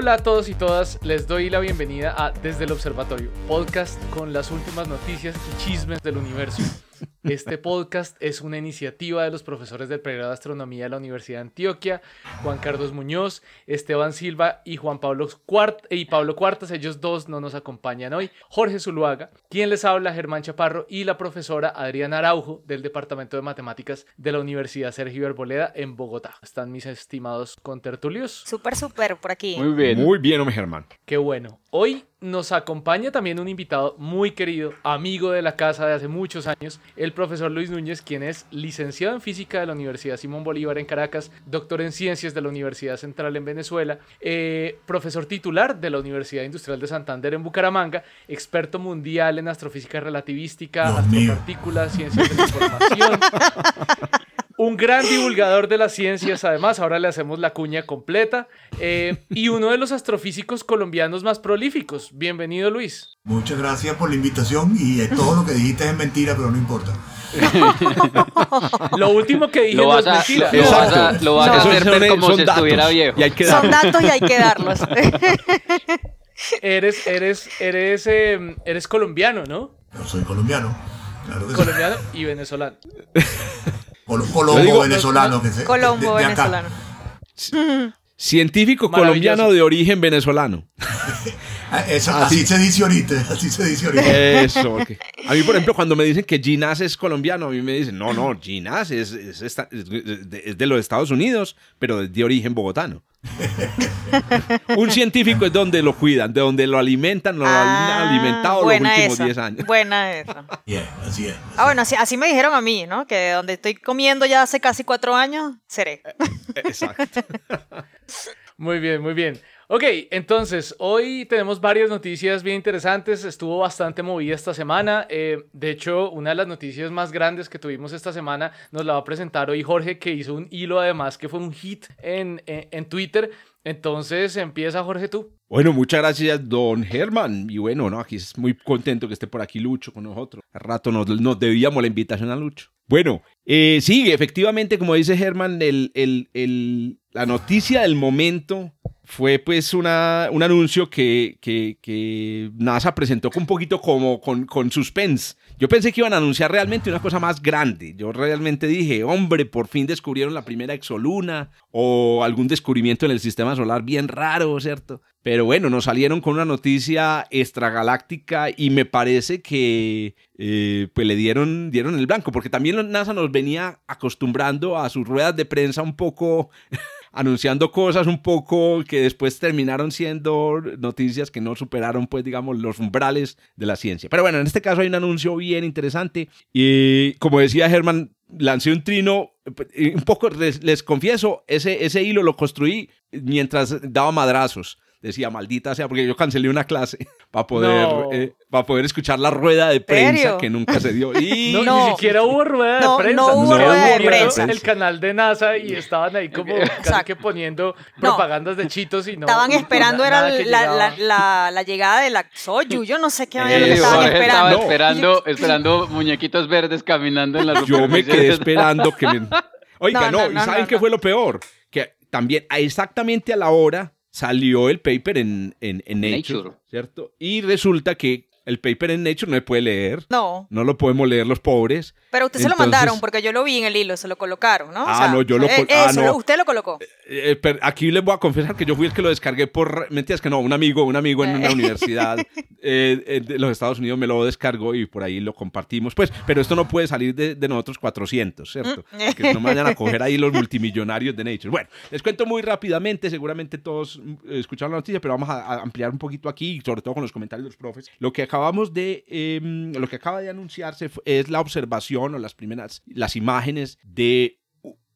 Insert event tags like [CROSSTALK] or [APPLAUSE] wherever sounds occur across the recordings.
Hola a todos y todas, les doy la bienvenida a Desde el Observatorio, podcast con las últimas noticias y chismes del universo. Este podcast es una iniciativa de los profesores del pregrado de astronomía de la Universidad de Antioquia, Juan Carlos Muñoz, Esteban Silva y Juan Pablo Cuart y Pablo Cuartas. Ellos dos no nos acompañan hoy. Jorge Zuluaga, quien les habla, Germán Chaparro y la profesora Adriana Araujo del Departamento de Matemáticas de la Universidad Sergio Arboleda en Bogotá. Están mis estimados contertulios. Súper, súper por aquí. Muy bien. Muy bien, hombre Germán. Qué bueno. Hoy nos acompaña también un invitado muy querido, amigo de la casa de hace muchos años, el profesor Luis Núñez, quien es licenciado en física de la Universidad Simón Bolívar en Caracas, doctor en ciencias de la Universidad Central en Venezuela, eh, profesor titular de la Universidad Industrial de Santander en Bucaramanga, experto mundial en astrofísica relativística, astropartículas, ciencias de la información. [LAUGHS] un gran divulgador de las ciencias, además, ahora le hacemos la cuña completa, eh, y uno de los astrofísicos colombianos más prolíficos. Bienvenido, Luis. Muchas gracias por la invitación y eh, todo lo que dijiste es mentira, pero no importa. [LAUGHS] lo último que dije lo no es mentira. Lo vas a, lo vas a hacer ver como si estuviera viejo. Y hay que son datos y hay que darlos. [LAUGHS] eres, eres, eres, eh, eres colombiano, ¿no? Yo soy colombiano. Claro que colombiano y venezolano. [LAUGHS] Colombo digo, venezolano. Que se, Colombo de, de venezolano. Científico colombiano de origen venezolano. [LAUGHS] Eso, así, así, se dice ahorita, [LAUGHS] así se dice ahorita. Eso, okay. A mí, por ejemplo, cuando me dicen que Ginás es colombiano, a mí me dicen, no, no, Ginás es, es, es, es, de los Estados Unidos, pero es de origen bogotano. [LAUGHS] Un científico es donde lo cuidan, de donde lo alimentan, lo ah, han alimentado los últimos 10 años. Buena esa. Yeah, así es. Así ah, bueno, así, así, me dijeron a mí, ¿no? Que de donde estoy comiendo ya hace casi cuatro años, seré. Exacto. [LAUGHS] Muy bien, muy bien. Ok, entonces hoy tenemos varias noticias bien interesantes. Estuvo bastante movida esta semana. Eh, de hecho, una de las noticias más grandes que tuvimos esta semana nos la va a presentar hoy Jorge, que hizo un hilo además que fue un hit en, en, Twitter. Entonces empieza Jorge tú. Bueno, muchas gracias, don Germán. Y bueno, no, aquí es muy contento que esté por aquí Lucho con nosotros. Al rato nos debíamos la invitación a Lucho. Bueno, eh, sí, efectivamente, como dice Germán, el, la noticia del momento fue pues una, un anuncio que, NASA presentó un poquito como con, con suspense. Yo pensé que iban a anunciar realmente una cosa más grande. Yo realmente dije, hombre, por fin descubrieron la primera exoluna o algún descubrimiento en el sistema solar bien raro, ¿cierto? Pero bueno, nos salieron con una noticia extragaláctica y me parece que eh, pues le dieron, dieron el blanco, porque también NASA nos venía acostumbrando a sus ruedas de prensa un poco [LAUGHS] anunciando cosas un poco que después terminaron siendo noticias que no superaron, pues, digamos, los umbrales de la ciencia. Pero bueno, en este caso hay un anuncio bien interesante y como decía Germán, lancé un trino, un poco, les, les confieso, ese, ese hilo lo construí mientras daba madrazos decía, maldita sea, porque yo cancelé una clase [LAUGHS] para poder, eh, para poder escuchar la rueda de prensa que nunca se dio. Y... [LAUGHS] No, ni siquiera hubo rueda de prensa. No hubo rueda de prensa. El canal de NASA y estaban ahí como casi que poniendo propagandas de chitos y no. Estaban [LAUGHS] esperando era la, la, la, llegada de la Soyu. Yo no sé qué eh, estaban esperando. Estaba esperando, esperando muñequitos verdes caminando en la Yo me quedé esperando que me... Oiga, no, ¿y saben qué fue lo peor? Que también exactamente a la hora salió el paper en, en, Nature, ¿cierto? Y resulta que el paper en Nature no se puede leer. No. No lo podemos leer los pobres. Pero usted se lo mandaron porque yo lo vi en el hilo, se lo colocaron, ¿no? Ah, no, yo lo eh, ah, no. Usted lo colocó. Eh, eh, aquí les voy a confesar que yo fui el que lo descargué por. Mentiras que no, un amigo, un amigo en una universidad [LAUGHS] de los Estados Unidos me lo descargó y por ahí lo compartimos. Pues, pero esto no puede salir de, de nosotros 400, ¿cierto? Mm. que no vayan a coger ahí los [LAUGHS] multimillonarios de Nature. Bueno, les cuento muy rápidamente, seguramente todos escucharon la noticia, pero vamos a, a ampliar un poquito aquí, sobre todo con los comentarios de los profes. Lo que acabamos de. Em, lo que acaba de anunciarse es la observación o las primeras, las imágenes de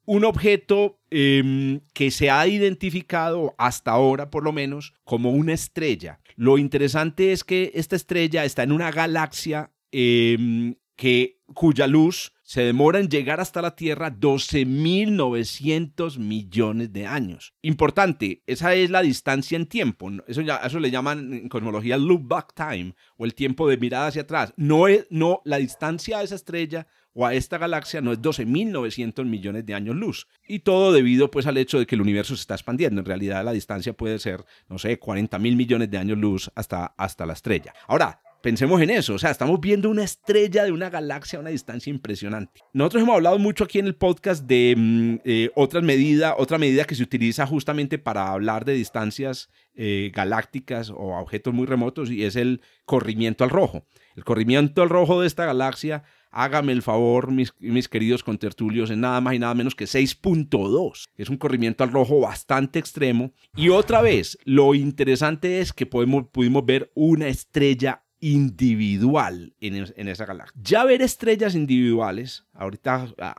un objeto eh, que se ha identificado hasta ahora, por lo menos, como una estrella. Lo interesante es que esta estrella está en una galaxia em, que, cuya luz se demora en llegar hasta la Tierra 12.900 millones de años. Importante, esa es la distancia en tiempo. Eso, ya, eso le llaman en cosmología loop back time o el tiempo de mirada hacia atrás. No, es, no la distancia a esa estrella o a esta galaxia no es 12.900 millones de años luz. Y todo debido pues al hecho de que el universo se está expandiendo. En realidad la distancia puede ser, no sé, 40.000 millones de años luz hasta, hasta la estrella. Ahora, Pensemos en eso, o sea, estamos viendo una estrella de una galaxia a una distancia impresionante. Nosotros hemos hablado mucho aquí en el podcast de mm, eh, otra medida, otra medida que se utiliza justamente para hablar de distancias eh, galácticas o objetos muy remotos y es el corrimiento al rojo. El corrimiento al rojo de esta galaxia, hágame el favor, mis, mis queridos contertulios, es nada más y nada menos que 6.2. Es un corrimiento al rojo bastante extremo. Y otra vez, lo interesante es que podemos, pudimos ver una estrella individual en, esa galaxia. Ya ver estrellas individuales, ahorita ah,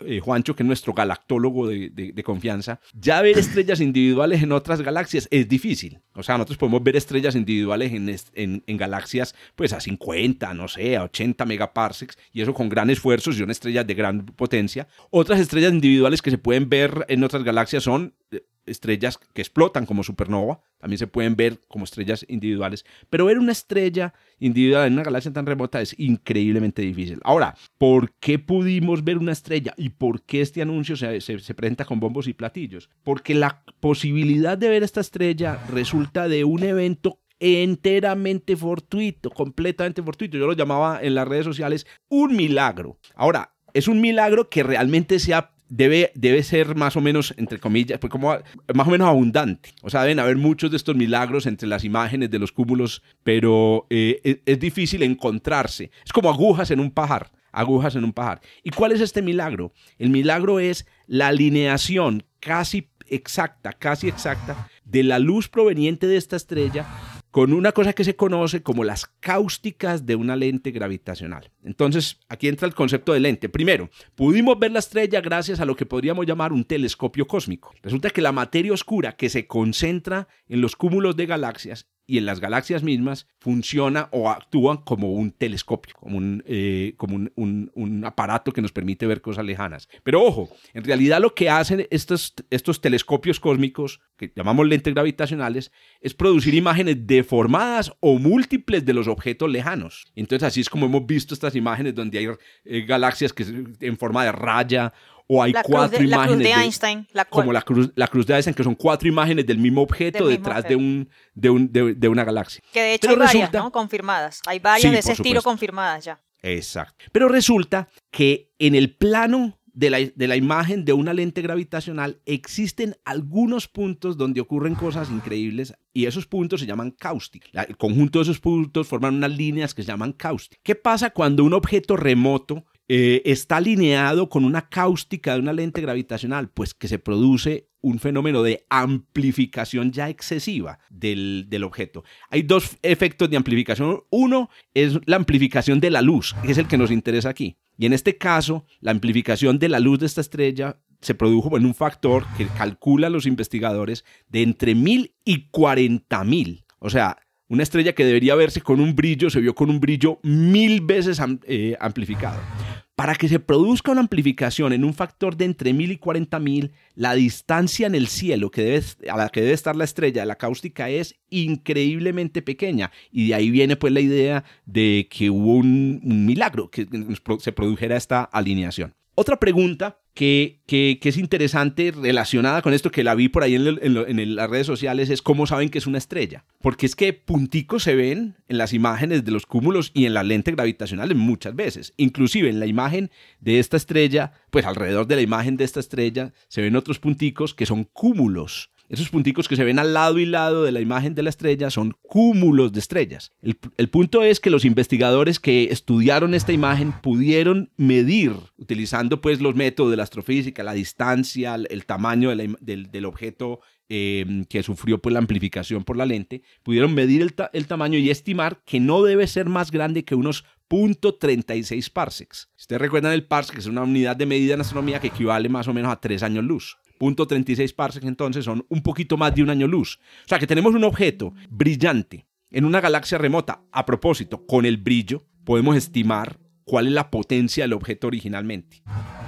eh, Juancho, que es nuestro galactólogo de, confianza, ya ver estrellas individuales en otras galaxias es difícil. O sea, nosotros podemos ver estrellas individuales en, en, galaxias pues a 50, no sé, a 80 megaparsecs, y eso con gran esfuerzo, son estrellas de gran potencia. Otras estrellas individuales que se pueden ver en otras galaxias son eh, estrellas que explotan como supernova, también se pueden ver como estrellas individuales, pero ver una estrella individual en una galaxia tan remota es increíblemente difícil. Ahora, ¿por qué pudimos ver una estrella y por qué este anuncio se, se, presenta con bombos y platillos? Porque la posibilidad de ver esta estrella resulta de un evento enteramente fortuito, completamente fortuito. Yo lo llamaba en las redes sociales un milagro. Ahora, es un milagro que realmente se ha debe, debe ser más o menos, entre comillas, pues como más o menos abundante. O sea, deben haber muchos de estos milagros entre las imágenes de los cúmulos, pero eh, es, es, difícil encontrarse. Es como agujas en un pajar, agujas en un pajar. ¿Y cuál es este milagro? El milagro es la alineación casi exacta, casi exacta, de la luz proveniente de esta estrella con una cosa que se conoce como las cáusticas de una lente gravitacional. Entonces, aquí entra el concepto de lente. Primero, pudimos ver la estrella gracias a lo que podríamos llamar un telescopio cósmico. Resulta que la materia oscura que se concentra en los cúmulos de galaxias y en las galaxias mismas funciona o actúan como un telescopio, como un, eh, como un, aparato que nos permite ver cosas lejanas. Pero ojo, en realidad lo que hacen estos, estos telescopios cósmicos, que llamamos lentes gravitacionales, es producir imágenes deformadas o múltiples de los objetos lejanos. Entonces así es como hemos visto estas imágenes donde hay eh, galaxias que en forma de raya o hay cuatro imágenes. La cruz de Einstein. como la cruz, la cruz de Einstein, que son cuatro imágenes del mismo objeto detrás De, un, de, un, de, una galaxia. Que de hecho hay varias, ¿no? Confirmadas. Hay varias de ese estilo confirmadas ya. Exacto. Pero resulta que en el plano de la, de la, imagen de una lente gravitacional existen algunos puntos donde ocurren cosas increíbles y esos puntos se llaman cáusticos. El conjunto de esos puntos forman unas líneas que se llaman cáusticos. ¿Qué pasa cuando un objeto remoto eh, está alineado con una cáustica de una lente gravitacional, pues que se produce un fenómeno de amplificación ya excesiva del, del, objeto. Hay dos efectos de amplificación. Uno es la amplificación de la luz, que es el que nos interesa aquí. Y en este caso, la amplificación de la luz de esta estrella se produjo en un factor que calculan los investigadores de entre mil y cuarenta mil. O sea, una estrella que debería verse con un brillo se vio con un brillo mil veces eh, amplificado. Para que se produzca una amplificación en un factor de entre mil y cuarenta mil, la distancia en el cielo a la que debe estar la estrella de la cáustica es increíblemente pequeña. Y de ahí viene pues la idea de que hubo un milagro, que se produjera esta alineación. Otra pregunta que, que, es interesante relacionada con esto que la vi por ahí en, en, las redes sociales es cómo saben que es una estrella. Porque es que punticos se ven en las imágenes de los cúmulos y en la lente gravitacional muchas veces. Inclusive en la imagen de esta estrella, pues alrededor de la imagen de esta estrella se ven otros punticos que son cúmulos esos punticos que se ven al lado y lado de la imagen de la estrella son cúmulos de estrellas. El, punto es que los investigadores que estudiaron esta imagen pudieron medir, utilizando pues los métodos de la astrofísica, la distancia, el tamaño del, objeto em, que sufrió pues, la amplificación por la lente, pudieron medir el, tamaño y estimar que no debe ser más grande que unos .36 parsecs. Ustedes recuerdan el parsec, es una unidad de medida en astronomía que equivale más o menos a 3 años luz. .36 parsecs entonces son un poquito más de un año luz. O sea que tenemos un objeto brillante en una galaxia remota, a propósito, con el brillo, podemos estimar cuál es la potencia del objeto originalmente.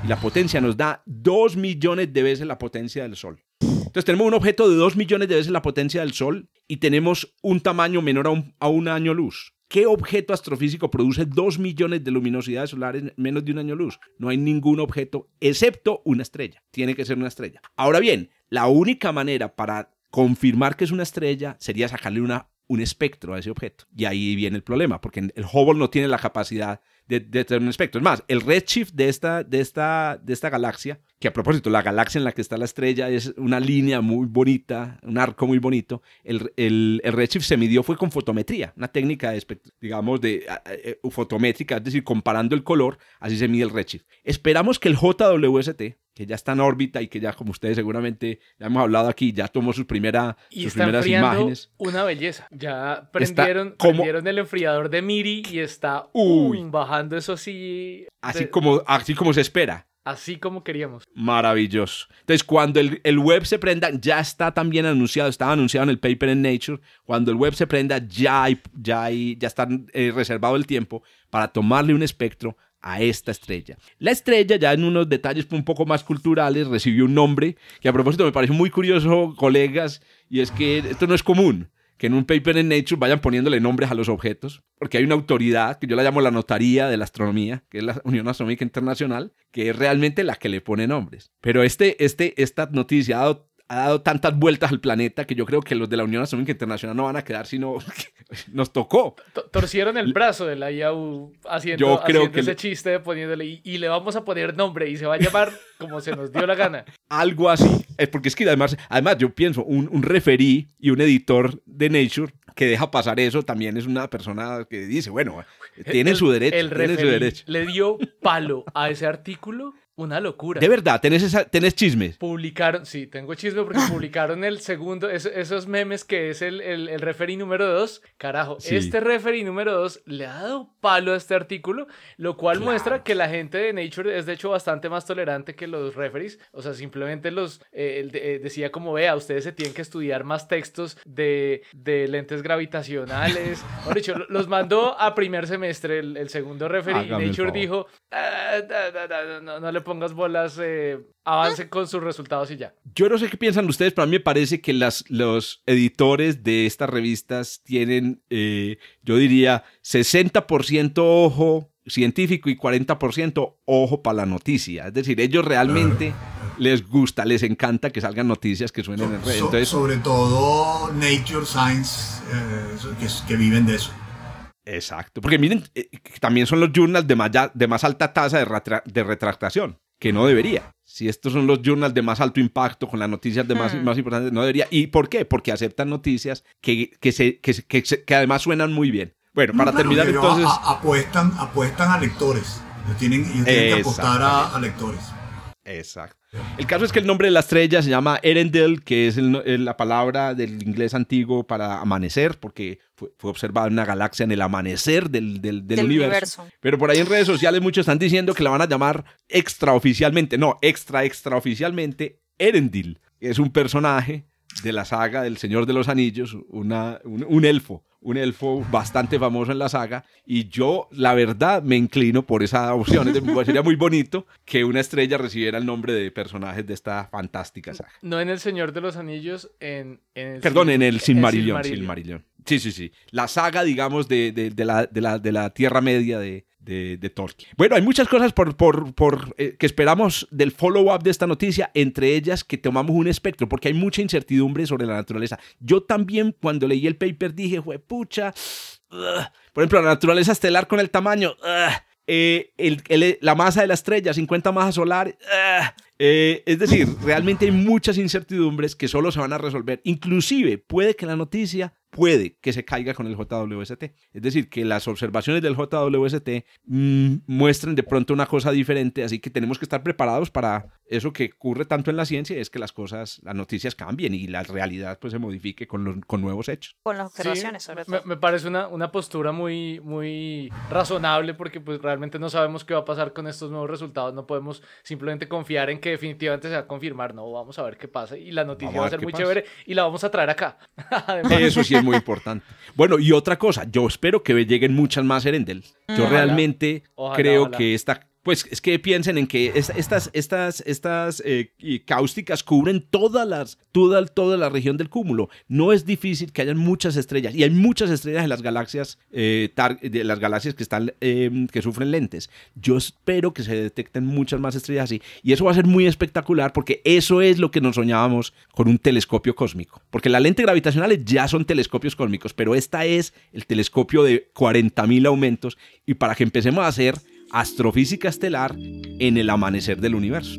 Y la potencia nos da 2 millones de veces la potencia del Sol. Entonces tenemos un objeto de 2 millones de veces la potencia del Sol y tenemos un tamaño menor a a un año luz. ¿Qué objeto astrofísico produce 2 millones de luminosidades solares en menos de un año luz? No hay ningún objeto excepto una estrella. Tiene que ser una estrella. Ahora bien, la única manera para confirmar que es una estrella sería sacarle una, un espectro a ese objeto. Y ahí viene el problema, porque el Hubble no tiene la capacidad de, tener un espectro. Es más, el redshift de esta, de, esta, de esta galaxia, que a propósito, la galaxia en la que está la estrella es una línea muy bonita, un arco muy bonito, el, el, el redshift se midió fue con fotometría, una técnica, de, digamos, de eh, fotométrica, es decir, comparando el color, así se mide el redshift. Esperamos que el JWST, que ya está en órbita y que ya, como ustedes seguramente ya hemos hablado aquí, ya tomó sus, primera, y sus primeras imágenes. Una belleza. Ya prendieron, el enfriador de Miri y está bajando eso así. Así, como, así como se espera. Así como queríamos. Maravilloso. Entonces, cuando el, el, web se prenda, ya está también anunciado, estaba anunciado en el paper en Nature. Cuando el web se prenda, ya, hay, ya, hay, ya está eh, reservado el tiempo para tomarle un espectro a esta estrella. La estrella, ya en unos detalles un poco más culturales, recibió un nombre que a propósito me parece muy curioso, colegas, y es que esto no es común que en un paper en Nature vayan poniéndole nombres a los objetos, porque hay una autoridad, que yo la llamo la notaría de la astronomía, que es la Unión Astronómica Internacional, que es realmente la que le pone nombres. Pero este, este, esta noticia ha dado ha dado tantas vueltas al planeta que yo creo que los de la Unión Astronómica Internacional no van a quedar sino [LAUGHS] nos tocó. Torcieron el brazo de la IAU haciendo, ese chiste poniéndole y, le vamos a poner nombre y se va a llamar como se nos dio la gana. [LAUGHS] Algo así. Es porque es que además, además yo pienso, un, un referí y un editor de Nature que deja pasar eso también es una persona que dice, bueno, tiene su derecho. El tiene su derecho. le dio palo a ese artículo una locura. De verdad, ¿tenés, esa, tenés chismes? Publicaron, sí, tengo chisme porque [LAUGHS] publicaron el segundo, esos memes que es el, el, el referee número 2. Carajo, este referee número 2 le ha dado palo a este artículo, lo cual muestra que la gente de Nature es de hecho bastante más tolerante que los referees. O sea, simplemente los eh, eh, decía como vea, ustedes se tienen que estudiar más textos de, de lentes gravitacionales. [LAUGHS] Por dicho, los mandó a primer semestre el, segundo referee y Nature dijo, ah, no, no le pongas bolas, eh, avance con sus resultados y ya. Yo no sé qué piensan ustedes, pero a mí me parece que las, los editores de estas revistas tienen, eh, yo diría, 60% ojo científico y 40% ojo para la noticia. Es decir, ellos realmente les gusta, les encanta que salgan noticias que suenen en red. sobre todo Nature Science, eh, que viven de eso. Exacto, porque miren, eh, también son los journals de más, de más alta tasa de, de, retractación, que no debería. Si estos son los journals de más alto impacto, con las noticias de más, hmm. más importantes, no debería. ¿Y por qué? Porque aceptan noticias que, que, se, que, que, además suenan muy bien. Bueno, para terminar entonces... apuestan, apuestan a lectores. Tienen, tienen que apostar a lectores. Exacto. El caso es que el nombre de la estrella se llama Erendel, que es la palabra del inglés antiguo para amanecer, porque fue, observada en una galaxia en el amanecer del, universo. Pero por ahí en redes sociales muchos están diciendo que la van a llamar extraoficialmente, no, extra, extraoficialmente, Erendil. Es un personaje de la saga del Señor de los Anillos, una, un elfo un elfo bastante famoso en la saga, y yo, la verdad, me inclino por esa opción. sería muy bonito que una estrella recibiera el nombre de personajes de esta fantástica saga. No en El Señor de los Anillos, en... el Perdón, en el Silmarillion, Sí, sí, sí. La saga, digamos, de, de, la, de, la, de la Tierra Media de, de, Tolkien. Bueno, hay muchas cosas por, por, por eh, que esperamos del follow-up de esta noticia, entre ellas que tomamos un espectro, porque hay mucha incertidumbre sobre la naturaleza. Yo también cuando leí el paper dije, pucha, por ejemplo, la naturaleza estelar con el tamaño, eh, el, la masa de la estrella, 50 masas solares. Eh, es decir, realmente hay muchas incertidumbres que solo se van a resolver. Inclusive puede que la noticia puede que se caiga con el JWST. Es decir, que las observaciones del JWST mm, muestren de pronto una cosa diferente, así que tenemos que estar preparados para eso que ocurre tanto en la ciencia, es que las cosas, las noticias cambien y la realidad pues se modifique con, con nuevos hechos. Con las observaciones, sobre todo. Me, parece una, una, postura muy, muy razonable porque pues realmente no sabemos qué va a pasar con estos nuevos resultados, no podemos simplemente confiar en que definitivamente se va a confirmar, no, vamos a ver qué pasa y la noticia va a ser muy chévere y la vamos a traer acá. [LAUGHS] Eso sí es muy importante. Bueno, y otra cosa, yo espero que lleguen muchas más Erendel. Yo realmente creo que esta pues es que piensen en que estas, estas, estas eh, cáusticas cubren todas las, toda, toda la región del cúmulo. No es difícil que hayan muchas estrellas y hay muchas estrellas en las galaxias, eh, de las galaxias que están, em, que sufren lentes. Yo espero que se detecten muchas más estrellas así y eso va a ser muy espectacular porque eso es lo que nos soñábamos con un telescopio cósmico. Porque las lentes gravitacionales ya son telescopios cósmicos, pero esta es el telescopio de 40.000 aumentos y para que empecemos a hacer Astrofísica estelar en el amanecer del universo.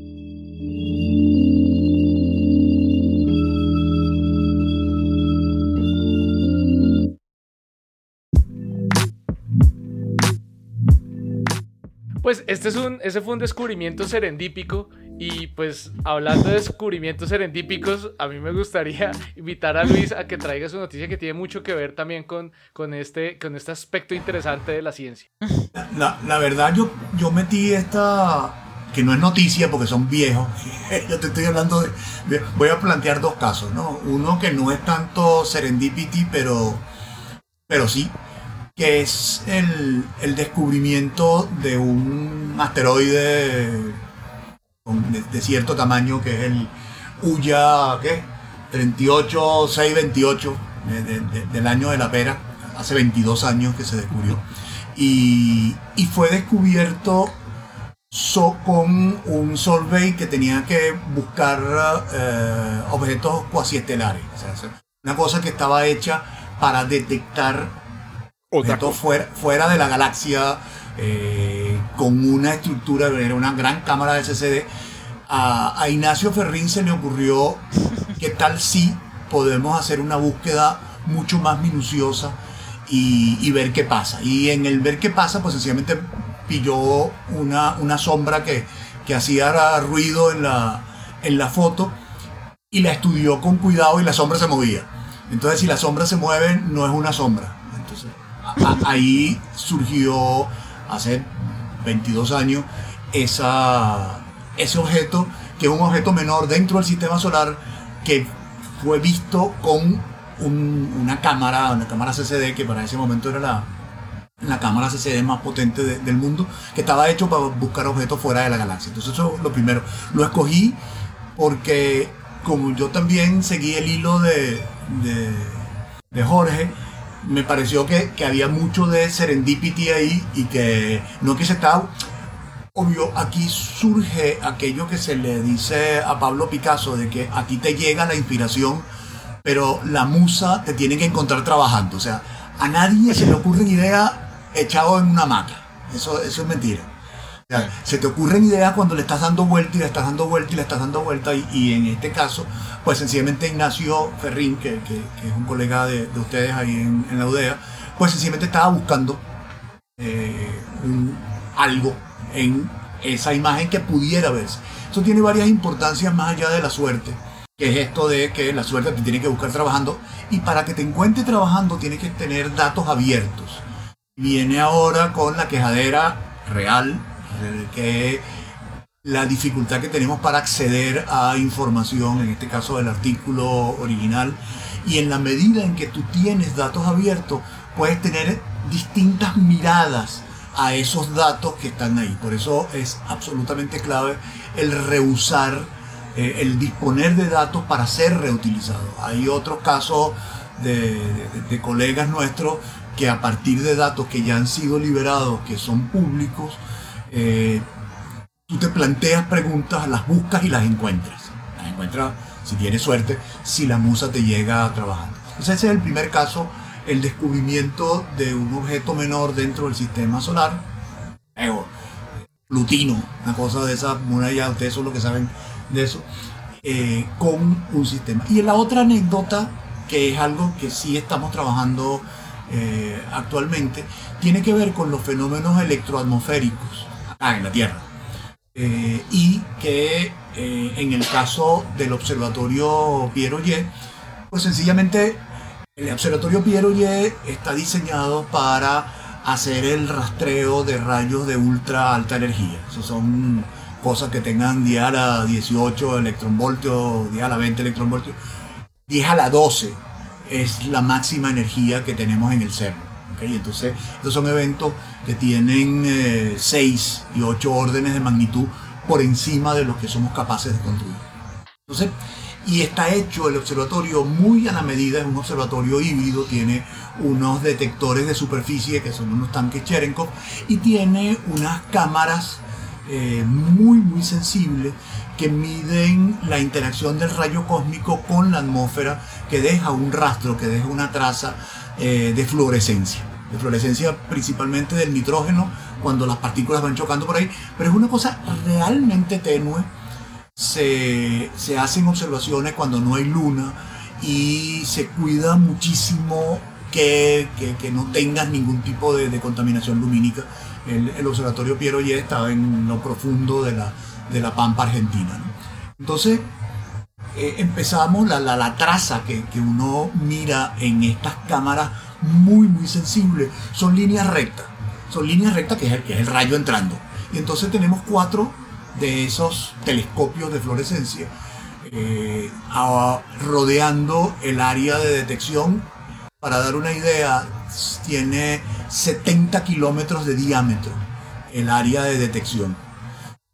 Pues este es un, ese fue un descubrimiento serendípico y pues hablando de descubrimientos serendípicos, a mí me gustaría [LAUGHS] invitar a Luis a que traiga su noticia que tiene mucho que ver también con, con, este, con este aspecto interesante de la ciencia. [LAUGHS] La, verdad, yo, yo metí esta, que no es noticia porque son viejos, [LAUGHS] yo te estoy hablando de, voy a plantear dos casos, ¿no? Uno que no es tanto serendipity, pero, pero sí, que es el, el descubrimiento de un asteroide de, cierto tamaño, que es el Uya, ¿qué? 38628 del año de la pera, hace 22 años que se descubrió. Y, fue descubierto con un survey que tenía que buscar eh, objetos cuasiestelares. una cosa que estaba hecha para detectar objetos fuera, fuera de la galaxia eh, con una estructura, era una gran cámara de CCD. A, Ignacio Ferrín se le ocurrió que tal si podemos hacer una búsqueda mucho más minuciosa y, ver qué pasa. Y en el ver qué pasa, pues sencillamente pilló una, una sombra que, que hacía ruido en la, en la foto y la estudió con cuidado y la sombra se movía. Entonces, si la sombra se mueve, no es una sombra. Entonces, ahí surgió hace 22 años, ese objeto, que es un objeto menor dentro del sistema solar, que fue visto con una cámara, una cámara CCD, que para ese momento era la, la cámara CCD más potente del mundo, que estaba hecho para buscar objetos fuera de la galaxia. Entonces eso es lo primero. Lo escogí porque como yo también seguí el hilo de, de Jorge, me pareció que, había mucho de serendipity ahí y que no que se estaba... Obvio, aquí surge aquello que se le dice a Pablo Picasso, de que a ti te llega la inspiración, pero la musa te tiene que encontrar trabajando. O sea, a nadie se le ocurre una idea echado en una maca. Eso, eso es mentira se te ocurren ideas cuando le estás dando vuelta y le estás dando vuelta y le estás dando vuelta. Y, en este caso, pues sencillamente Ignacio Ferrín, que, es un colega de, ustedes ahí en, la UDEA, pues sencillamente estaba buscando eh, algo en esa imagen que pudiera verse. Eso tiene varias importancias más allá de la suerte, que es esto de que la suerte te tiene que buscar trabajando. Y para que te encuentre trabajando tienes que tener datos abiertos. Viene ahora con la quejadera real que la dificultad que tenemos para acceder a información, en este caso del artículo original, y en la medida en que tú tienes datos abiertos, puedes tener distintas miradas a esos datos que están ahí. Por eso es absolutamente clave el reusar, eh, el disponer de datos para ser reutilizados. Hay otros casos de, de colegas nuestros que a partir de datos que ya han sido liberados, que son públicos, eh, tú te planteas preguntas, las buscas y las encuentras. Las encuentras, si tienes suerte, si la musa te llega trabajando. Entonces ese es el primer caso, el descubrimiento de un objeto menor dentro del sistema solar. Plutino, una cosa de esa, ya ustedes son los que saben de eso, eh, con un sistema. Y la otra anécdota, que es algo que sí estamos trabajando eh, actualmente, tiene que ver con los fenómenos electroatmosféricos en la Tierra. Eh, y que eh, en el caso del observatorio Pierre pues sencillamente el observatorio Pierre está diseñado para hacer el rastreo de rayos de ultra alta energía. Eso son cosas que tengan 10 a la 18 electronvoltios, 10 a la 20 electronvoltios, 10 a la 12 es la máxima energía que tenemos en el CERN. Entonces, estos son eventos que tienen 6 y 8 órdenes de magnitud por encima de los que somos capaces de construir. Entonces, y está hecho el observatorio muy a la medida, es un observatorio híbrido, tiene unos detectores de superficie que son unos tanques Cherenkov y tiene unas cámaras eh, muy muy sensibles que miden la interacción del rayo cósmico con la atmósfera que deja un rastro, que deja una traza eh, de fluorescencia. De fluorescencia principalmente del nitrógeno cuando las partículas van chocando por ahí, pero es una cosa realmente tenue se, hacen observaciones cuando no hay luna y se cuida muchísimo que, no tengas ningún tipo de, contaminación lumínica. El, observatorio Piero ya estaba en lo profundo de la, de la Pampa Argentina. Entonces, eh, empezamos la, la, traza que, uno mira en estas cámaras muy, muy sensibles. Son líneas rectas. Son líneas rectas que es que es el rayo entrando. Y entonces tenemos cuatro de esos telescopios de fluorescencia eh, rodeando el área de detección. Para dar una idea, tiene 70 kilómetros de diámetro el área de detección.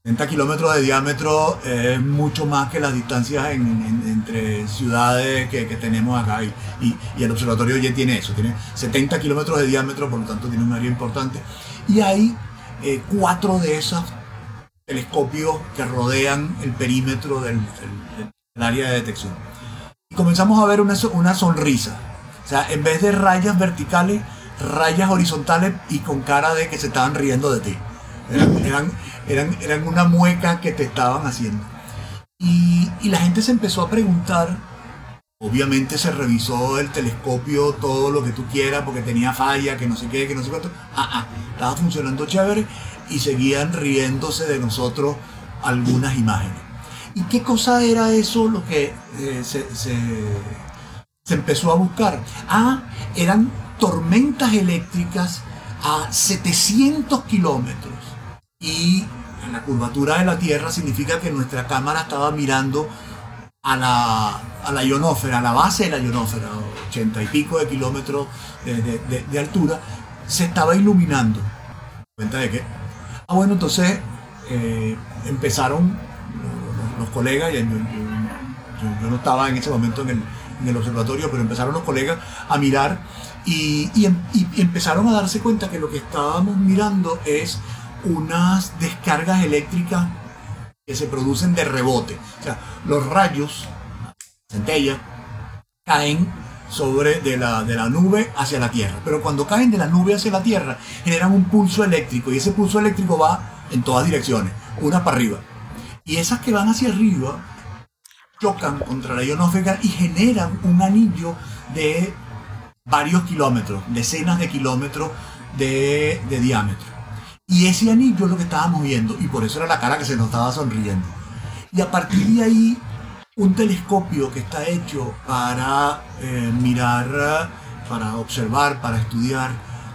70 kilómetros de diámetro es mucho más que las distancias entre ciudades que, tenemos acá y, el observatorio ya tiene eso, tiene 70 kilómetros de diámetro, por lo tanto tiene un área importante. Y hay eh, cuatro de esas telescopios que rodean el perímetro del, área de detección. Y comenzamos a ver una sonrisa. O sea, en vez de rayas verticales, rayas horizontales y con cara de que se estaban riendo de ti. Eran, eran, eran, una mueca que te estaban haciendo. Y, y, la gente se empezó a preguntar, obviamente se revisó el telescopio, todo lo que tú quieras, porque tenía falla, que no sé qué, que no sé cuánto. Ah, ah, estaba funcionando chévere y seguían riéndose de nosotros algunas imágenes. ¿Y qué cosa era eso lo que eh, se, empezó a buscar? Ah, eran tormentas eléctricas a 700 kilómetros. Y en la curvatura de la Tierra significa que nuestra cámara estaba mirando a la, a la ionósfera, a la base de la ionósfera, 80 y pico de kilómetros de, de altura, se estaba iluminando. ¿Cuenta de qué? Ah, bueno, entonces eh, empezaron los, colegas, yo, yo, no estaba en ese momento en el, observatorio, pero empezaron los colegas a mirar y, empezaron a darse cuenta que lo que estábamos mirando es unas descargas eléctricas que se producen de rebote. O sea, los rayos, centellas, caen sobre de la, de la nube hacia la Tierra. Pero cuando caen de la nube hacia la Tierra, generan un pulso eléctrico y ese pulso eléctrico va en todas direcciones, una para arriba. Y esas que van hacia arriba chocan contra la ionósfera y generan un anillo de varios kilómetros, decenas de kilómetros de, de diámetro. Y ese anillo es lo que estábamos viendo y por eso era la cara que se nos estaba sonriendo. Y a partir de ahí un telescopio que está hecho para eh, mirar, para observar, para estudiar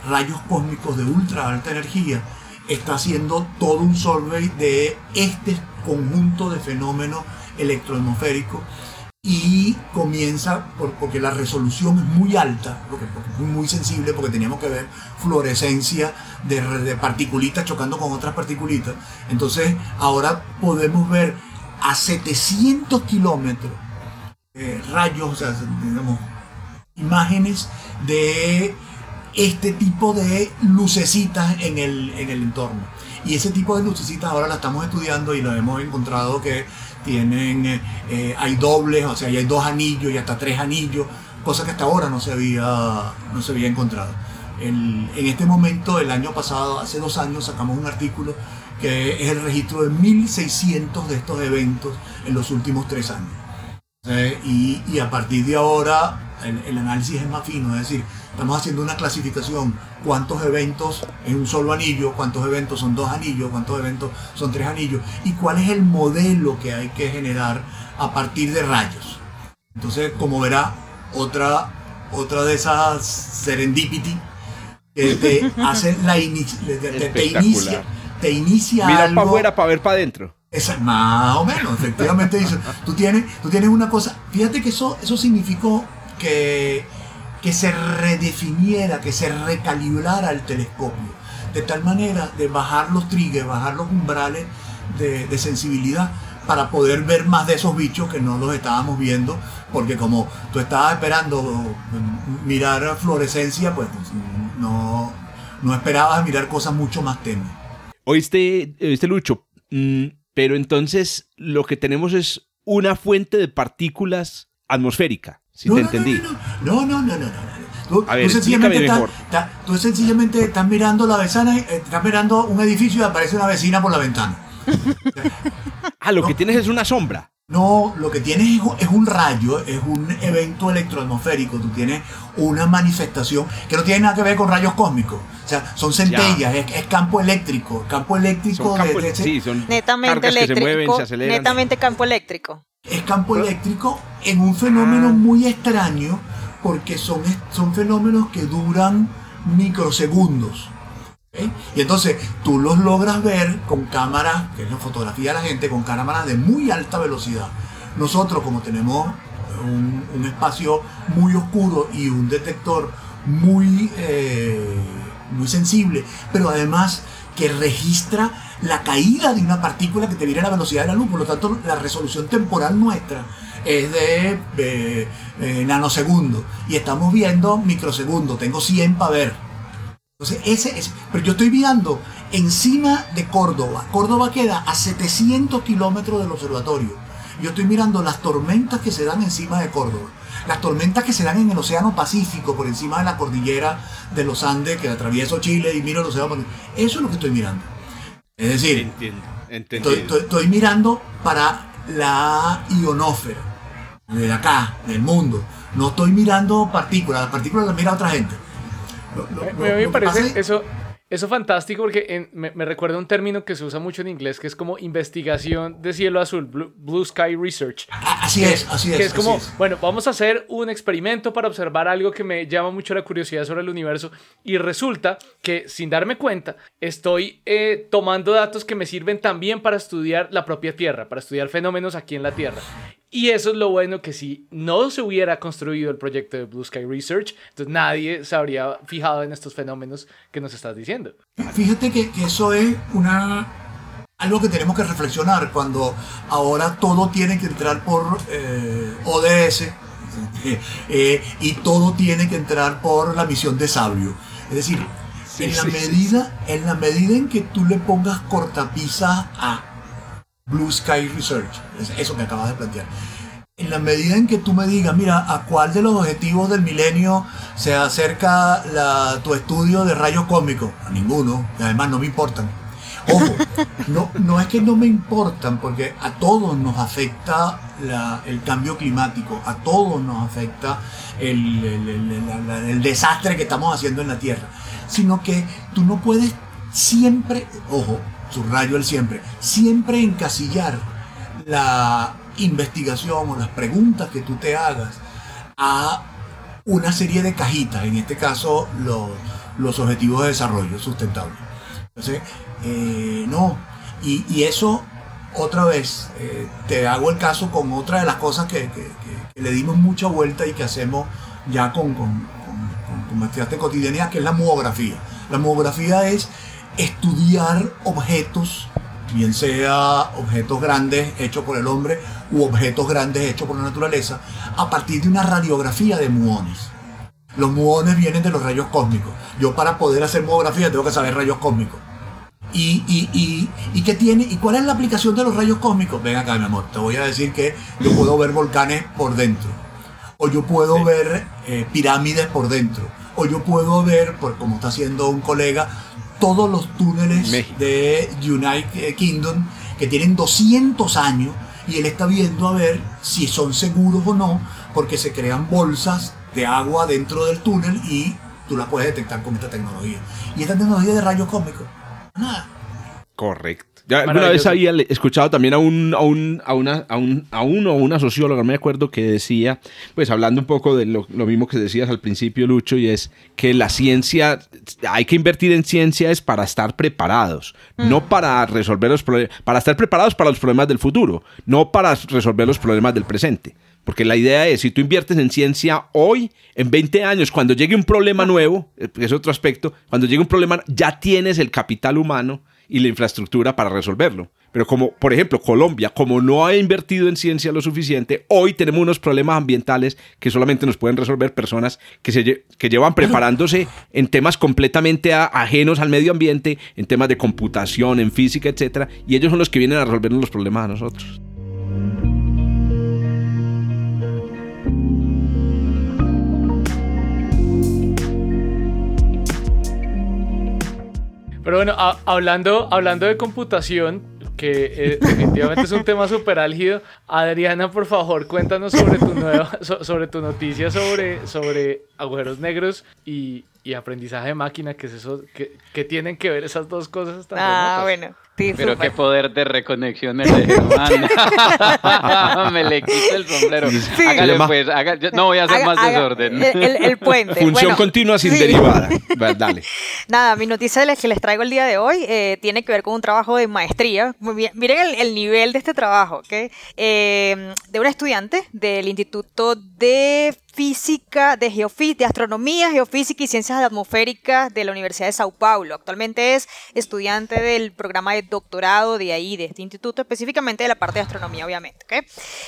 rayos cósmicos de ultra alta energía, está haciendo todo un survey de este conjunto de fenómenos electroatmosféricos y comienza porque la resolución es muy alta, porque, es muy sensible, porque teníamos que ver fluorescencia de, de partículitas chocando con otras partículitas. Entonces ahora podemos ver a 700 kilómetros eh, rayos, o sea, digamos, imágenes de este tipo de lucecitas en el, en el entorno. Y ese tipo de lucecitas ahora la estamos estudiando y lo hemos encontrado que tienen, eh, eh, hay dobles, o sea, hay dos anillos y hasta tres anillos, cosa que hasta ahora no se había, no se había encontrado. en este momento, el año pasado, hace dos años, sacamos un artículo que es el registro de 1.600 de estos eventos en los últimos tres años. y, a partir de ahora el, análisis es más fino, es decir, estamos haciendo una clasificación, cuántos eventos en un solo anillo, cuántos eventos son dos anillos, cuántos eventos son tres anillos, y cuál es el modelo que hay que generar a partir de rayos. Entonces, como verá, otra, otra de esas serendipity que te [LAUGHS] hace la te inicia te inicia Mira para afuera para ver para adentro. más o menos, efectivamente. tú, tienes, tú tienes una cosa. Fíjate que eso, eso significó que que se redefiniera, que se recalibrara el telescopio, de tal manera de bajar los triggers, bajar los umbrales de, sensibilidad para poder ver más de esos bichos que no los estábamos viendo, porque como tú estabas esperando mirar fluorescencia, pues no, no esperabas mirar cosas mucho más tenues. Oíste, oíste Lucho, mm, pero entonces lo que tenemos es una fuente de partículas atmosférica, si te entendí. No, no, no, no, no. Tú, A ver, sencillamente estás, tú sencillamente estás mirando la ventana, eh, estás mirando un edificio y aparece una vecina por la ventana. [LAUGHS] ah, lo que tienes es una sombra. No, lo que tienes es un rayo, es un evento electroatmosférico. Tú tienes una manifestación que no tiene nada que ver con rayos cósmicos. O sea, son centellas, es, campo eléctrico. Campo eléctrico de, sí, son netamente eléctrico. netamente campo eléctrico. Es campo eléctrico en un fenómeno ah. muy extraño porque son, son fenómenos que duran microsegundos. Y entonces tú los logras ver con cámaras, que es la fotografía de la gente, con cámaras de muy alta velocidad. Nosotros como tenemos un, espacio muy oscuro y un detector muy, eh, muy sensible, pero además que registra la caída de una partícula que te viene a la velocidad de la luz, por lo tanto la resolución temporal nuestra es de eh, nanosegundos y estamos viendo microsegundos, tengo 100 para ver. Entonces, ese es. Pero yo estoy mirando encima de Córdoba. Córdoba queda a 700 kilómetros del observatorio. Yo estoy mirando las tormentas que se dan encima de Córdoba. Las tormentas que se dan en el Océano Pacífico, por encima de la cordillera de los Andes, que atravieso Chile y miro el Océano Pacífico. Eso es lo que estoy mirando. Es decir, Estoy, mirando para la ionósfera, de acá, del mundo. No estoy mirando partículas, las partículas las mira otra gente a mí me parece eso, eso fantástico porque me, recuerda un término que se usa mucho en inglés que es como investigación de cielo azul, Blue, Sky Research. Así es, así es. Que es como, bueno, vamos a hacer un experimento para observar algo que me llama mucho la curiosidad sobre el universo y resulta que sin darme cuenta estoy eh, tomando datos que me sirven también para estudiar la propia Tierra, para estudiar fenómenos aquí en la Tierra. Y eso es lo bueno que si no se hubiera construido el proyecto de Blue Sky Research, entonces nadie se habría fijado en estos fenómenos que nos estás diciendo. Fíjate que, eso es una algo que tenemos que reflexionar cuando ahora todo tiene que entrar por eh, ODS [LAUGHS] eh, y todo tiene que entrar por la misión de sabio. Es decir, en, la medida, en la medida en que tú le pongas cortapisa a Blue Sky Research, eso que acabas de plantear. En la medida en que tú me digas, mira, ¿a cuál de los objetivos del milenio se acerca tu estudio de rayos cósmicos? A ninguno, y además no me importan. Ojo, no, no es que no me importan, porque a todos nos afecta el cambio climático, a todos nos afecta el, el desastre que estamos haciendo en la Tierra, sino que tú no puedes siempre, ojo, subrayo el siempre, siempre encasillar la investigación o las preguntas que tú te hagas a una serie de cajitas, en este caso los, objetivos de desarrollo sustentable. Entonces, eh, no, y, eso otra vez, eh, te hago el caso con otra de las cosas que, le dimos mucha vuelta y que hacemos ya con, con, con, con cotidianidad, que es la muografía. La muografía es estudiar objetos, bien sea objetos grandes hechos por el hombre u objetos grandes hechos por la naturaleza, a partir de una radiografía de muones. Los muones vienen de los rayos cósmicos. Yo para poder hacer muografía tengo que saber rayos cósmicos. ¿Y, y, y, qué tiene? ¿Y cuál es la aplicación de los rayos cósmicos? Ven acá, mi amor, te voy a decir que yo puedo ver volcanes por dentro. O yo puedo ver eh, pirámides por dentro. O yo puedo ver, por como está haciendo un colega, todos los túneles de United Kingdom que tienen 200 años y él está viendo a ver si son seguros o no porque se crean bolsas de agua dentro del túnel y tú las puedes detectar con esta tecnología. Y esta tecnología de rayos cósmicos. Nada. Correcto. Ya alguna vez había escuchado también a un, a un, a una, a un, a uno o una socióloga, me acuerdo, que decía, pues hablando un poco de lo, mismo que decías al principio, Lucho, y es que la ciencia, hay que invertir en ciencia es para estar preparados, no mm. para resolver los problemas, para estar preparados para los problemas del futuro, no para resolver los problemas del presente. Porque la idea es, si tú inviertes en ciencia hoy, en 20 años, cuando llegue un problema nuevo, eh, es otro aspecto, cuando llegue un problema, ya tienes el capital humano y la infraestructura para resolverlo. Pero como, por ejemplo, Colombia, como no ha invertido en ciencia lo suficiente, hoy tenemos unos problemas ambientales que solamente nos pueden resolver personas que, se, que llevan preparándose en temas completamente ajenos al medio ambiente, en temas de computación, en física, etc. Y ellos son los que vienen a resolvernos los problemas a nosotros. Pero bueno, hablando, hablando de computación, que eh, [LAUGHS] definitivamente es un tema súper álgido. Adriana, por favor, cuéntanos sobre tu nueva, sobre tu noticia sobre, sobre agujeros negros y, y aprendizaje de máquina, que es eso, que, que tienen que ver esas dos cosas tan Ah, bueno. Pero qué poder de reconexión el de Germán. [LAUGHS] Me le quito el sombrero. Hágale pues, no voy a hacer más desorden. El, puente. Función continua sin derivada. [LAUGHS] Dale. Nada, mi noticia que les traigo el día de hoy eh, tiene que ver con un trabajo de maestría. Miren el, nivel de este trabajo, ¿ok? Eh, de una estudiante del Instituto de física, de, de astronomía, geofísica y ciencias atmosféricas de la Universidad de Sao Paulo. Actualmente es estudiante del programa de doctorado de ahí, de este instituto, específicamente de la parte de astronomía, obviamente.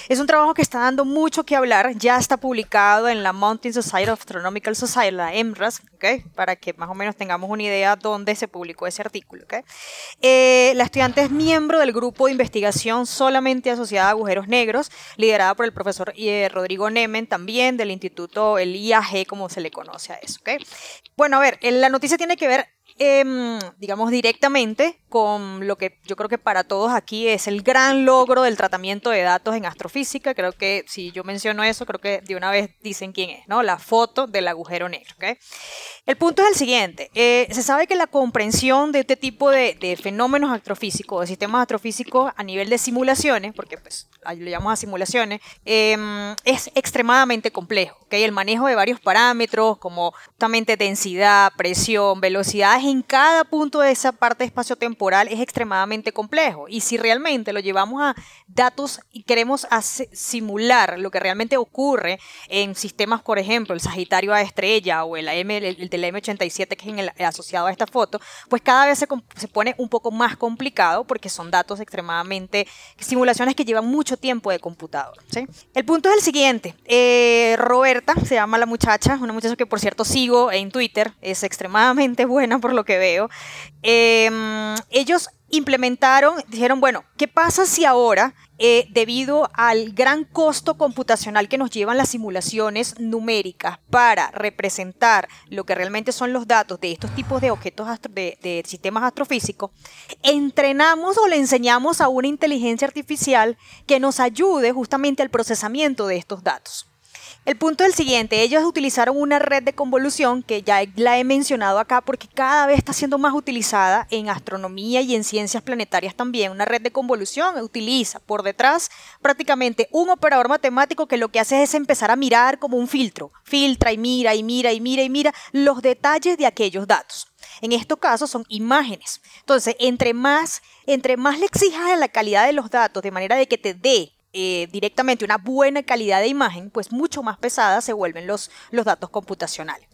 Es un trabajo que está dando mucho que hablar, ya está publicado en la Mountain Society of Astronomical Society, la EMRAS, para que más o menos tengamos una idea dónde se publicó ese artículo. Eh, la estudiante es miembro del grupo de investigación solamente asociada a agujeros negros, liderada por el profesor eh, Rodrigo Nemen, también del instituto, el IAG, como se le conoce a eso. ¿okay? Bueno, a ver, la noticia tiene que ver Em, digamos, directamente con lo que yo creo que para todos aquí es el gran logro del tratamiento de datos en astrofísica. Creo que si yo menciono eso, creo que de una vez dicen quién es, ¿no? La foto del agujero negro. El punto es el siguiente. Eh, se sabe que la comprensión de este tipo de, fenómenos astrofísicos, de sistemas astrofísicos a nivel de simulaciones, porque pues lo llamamos a simulaciones, em, es extremadamente complejo. ¿okay? El manejo de varios parámetros como justamente densidad, presión, velocidad en cada punto de esa parte espacio-temporal es extremadamente complejo. Y si realmente lo llevamos a datos y queremos simular lo que realmente ocurre en sistemas, por ejemplo, el Sagitario a estrella o el, AM, el, del M87 que es en el, asociado a esta foto, pues cada vez se, se pone un poco más complicado porque son datos extremadamente, simulaciones que llevan mucho tiempo de computador. ¿sí? El punto es el siguiente. Eh, Roberta, se llama la muchacha, una muchacha que por cierto sigo en Twitter, es extremadamente buena por lo que veo, em, ellos implementaron, dijeron, bueno, ¿qué pasa si ahora, eh, debido al gran costo computacional que nos llevan las simulaciones numéricas para representar lo que realmente son los datos de estos tipos de objetos de, de sistemas astrofísicos, entrenamos o le enseñamos a una inteligencia artificial que nos ayude justamente al procesamiento de estos datos? El punto es el siguiente, ellos utilizaron una red de convolución que ya la he mencionado acá porque cada vez está siendo más utilizada en astronomía y en ciencias planetarias también. Una red de convolución utiliza por detrás prácticamente un operador matemático que lo que hace es empezar a mirar como un filtro. Filtra y mira y mira y mira y mira los detalles de aquellos datos. En estos casos son imágenes. Entonces, entre más, entre más le exijas la calidad de los datos, de manera de que te dé eh, directamente una buena calidad de imagen, pues mucho más pesadas se vuelven los, los datos computacionales.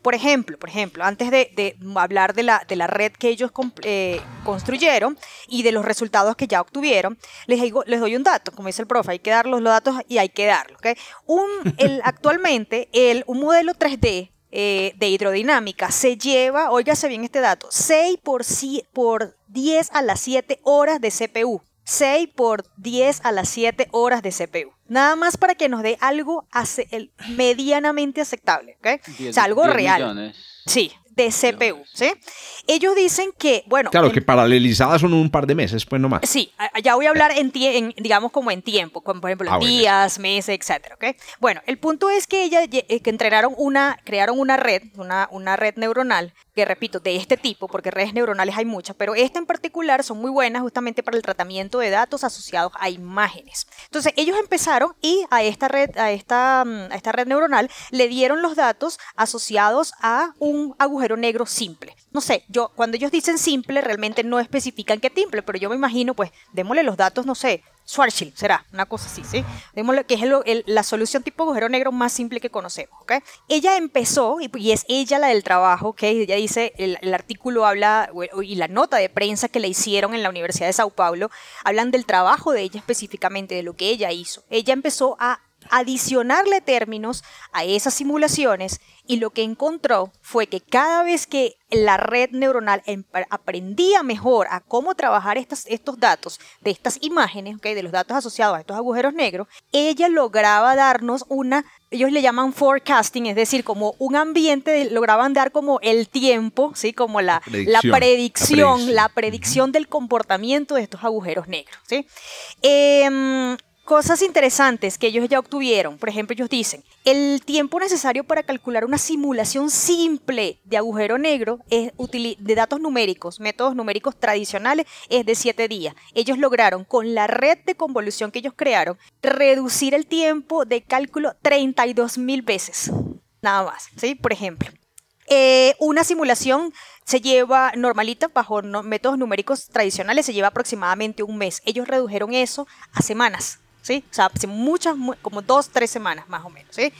Por ejemplo, por ejemplo, antes de, hablar de la, de la, red que ellos eh, construyeron y de los resultados que ya obtuvieron, les, les doy un dato, como dice el profe, hay que dar los datos y hay que darlos. Un, el, [LAUGHS] actualmente, el, un modelo 3D eh, de hidrodinámica se lleva, óigase bien este dato, 6 por, por 10 a las 7 horas de CPU. 6 por 10 a las 7 horas de CPU. Nada más para que nos dé algo medianamente aceptable, ¿ok? o sea, algo real. Sí, de CPU, ¿sí? Ellos dicen que, bueno... Claro, que paralelizadas son un par de meses, pues nomás. Sí, ya voy a hablar en, digamos como en tiempo, como por ejemplo ah, días, meses, etcétera, ¿ok? Bueno, el punto es que ella, eh, que entrenaron una, crearon una red, una, una red neuronal, que repito, de este tipo, porque redes neuronales hay muchas, pero esta en particular son muy buenas justamente para el tratamiento de datos asociados a imágenes. Entonces, ellos empezaron y a esta red, a esta, mm, a esta red neuronal le dieron los datos asociados a un agujero negro simple. No sé, yo cuando ellos dicen simple realmente no especifican qué simple, pero yo me imagino, pues démosle los datos, no sé, Schwarzschild, será, una cosa así, ¿sí? que es la solución tipo agujero negro más simple que conocemos, ¿ok? Ella empezó, y, es ella la del trabajo, ¿ok? Ella dice, el, el, artículo habla, y la nota de prensa que le hicieron en la Universidad de Sao Paulo, hablan del trabajo de ella específicamente, de lo que ella hizo. Ella empezó a adicionarle términos a esas simulaciones y lo que encontró fue que cada vez que la red neuronal em, aprendía mejor a cómo trabajar estos, estos datos de estas imágenes, de los datos asociados a estos agujeros negros, ella lograba darnos una, ellos le llaman forecasting, es decir, como un ambiente, lograban dar como el tiempo, ¿sí? como la predicción, la predicción, la predicción, del comportamiento de estos agujeros negros. ¿sí? Em, Cosas interesantes que ellos ya obtuvieron, por ejemplo, ellos dicen, el tiempo necesario para calcular una simulación simple de agujero negro es de datos numéricos, métodos numéricos tradicionales, es de 7 días. Ellos lograron, con la red de convolución que ellos crearon, reducir el tiempo de cálculo 32 mil veces. Nada más, ¿sí? Por ejemplo. Eh, una simulación se lleva normalita bajo métodos numéricos tradicionales, se lleva aproximadamente un mes. Ellos redujeron eso a semanas. ¿Sí? O sea, muchas, como dos, tres semanas más o menos, ¿sí?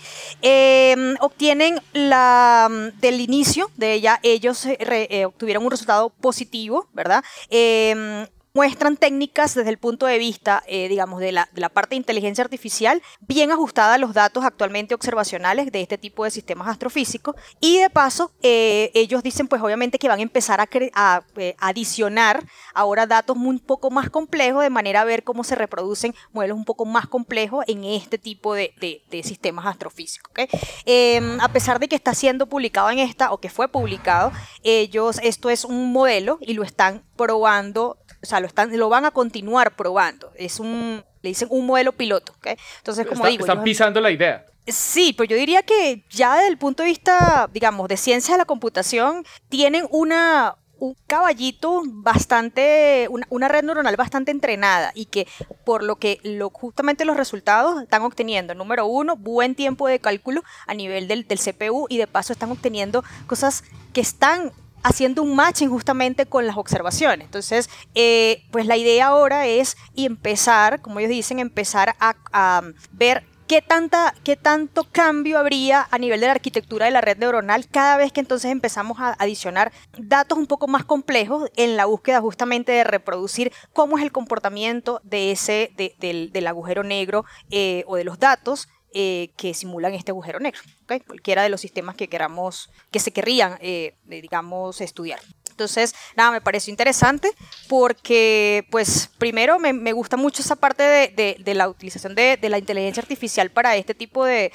Em, obtienen la, del inicio de ella, ellos eh, obtuvieron un resultado positivo, ¿verdad? Em, muestran técnicas desde el punto de vista, eh, digamos, de la, parte de inteligencia artificial, bien ajustada a los datos actualmente observacionales de este tipo de sistemas astrofísicos. Y de paso, eh, ellos dicen, pues obviamente que van a empezar a, eh, adicionar ahora datos un poco más complejos, de manera a ver cómo se reproducen modelos un poco más complejos en este tipo de sistemas astrofísicos. Em, a pesar de que está siendo publicado en esta, o que fue publicado, ellos, esto es un modelo y lo están probando o sea, lo, están, lo van a continuar probando. Es un, le dicen un modelo piloto, ¿ok? Entonces, como digo... Están pisando la idea. Sí, pero yo diría que ya desde el punto de vista, digamos, de ciencia de la computación, tienen una, un caballito bastante, una, red neuronal bastante entrenada y que por lo que lo, justamente los resultados están obteniendo, número uno, buen tiempo de cálculo a nivel del, del CPU y de paso están obteniendo cosas que están haciendo un matching justamente con las observaciones. Entonces, eh, pues la idea ahora es empezar, como ellos dicen, empezar a, ver ¿Qué, tanta, ¿Qué tanto cambio habría a nivel de la arquitectura de la red neuronal cada vez que entonces empezamos a adicionar datos un poco más complejos en la búsqueda justamente de reproducir cómo es el comportamiento de ese, del, agujero negro eh, o de los datos eh, que simulan este agujero negro, cualquiera de los sistemas que queramos, que se querrían, eh, digamos, estudiar. Entonces, nada, me pareció interesante porque, pues, primero me, gusta mucho esa parte de, la utilización de, la inteligencia artificial para este tipo de,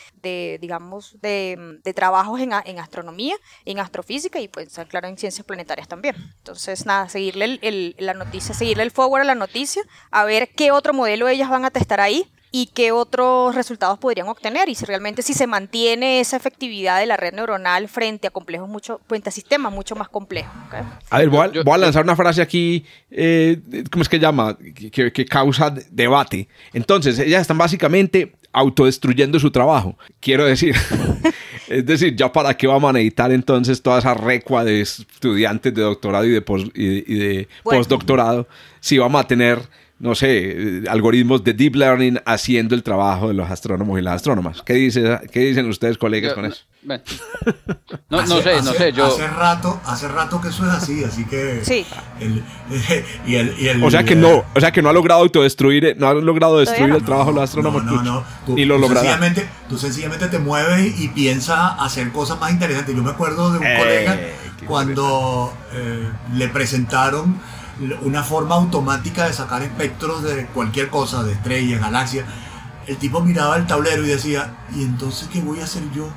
digamos, de, trabajos en, astronomía, en astrofísica y, pues, claro, en ciencias planetarias también. Entonces, nada, seguirle el, la noticia, seguirle el forward a la noticia, a ver qué otro modelo ellas van a testar ahí y qué otros resultados podrían obtener. Y si realmente si se mantiene esa efectividad de la red neuronal frente a complejos mucho frente a sistemas mucho más complejos a ver voy a, lanzar una frase aquí eh, cómo es que llama que, que, causa debate. Entonces ellas están básicamente autodestruyendo su trabajo. Quiero decir [LAUGHS] es decir ya para qué vamos a necesitar entonces toda esa recua de estudiantes de doctorado y de, y de, postdoctorado si vamos a tener no sé, algoritmos de deep learning haciendo el trabajo de los astrónomos y las astrónomas. ¿Qué, dice, qué dicen ustedes, colegas, con eso? No, no sé, no sé. Yo... Hace rato, hace rato que eso es así, así que. Sí. [LAUGHS] y el, o sea que no, o sea que no ha logrado autodestruir, no ha logrado destruir el trabajo de los astrónomos. No, no, no. y lo tú sencillamente, tú sencillamente te mueves y piensas hacer cosas más interesantes. Yo me acuerdo de un eh, colega cuando eh, le presentaron una forma automática de sacar espectros de cualquier cosa, de estrellas, galaxias. El tipo miraba el tablero y decía, ¿y entonces qué voy a hacer yo?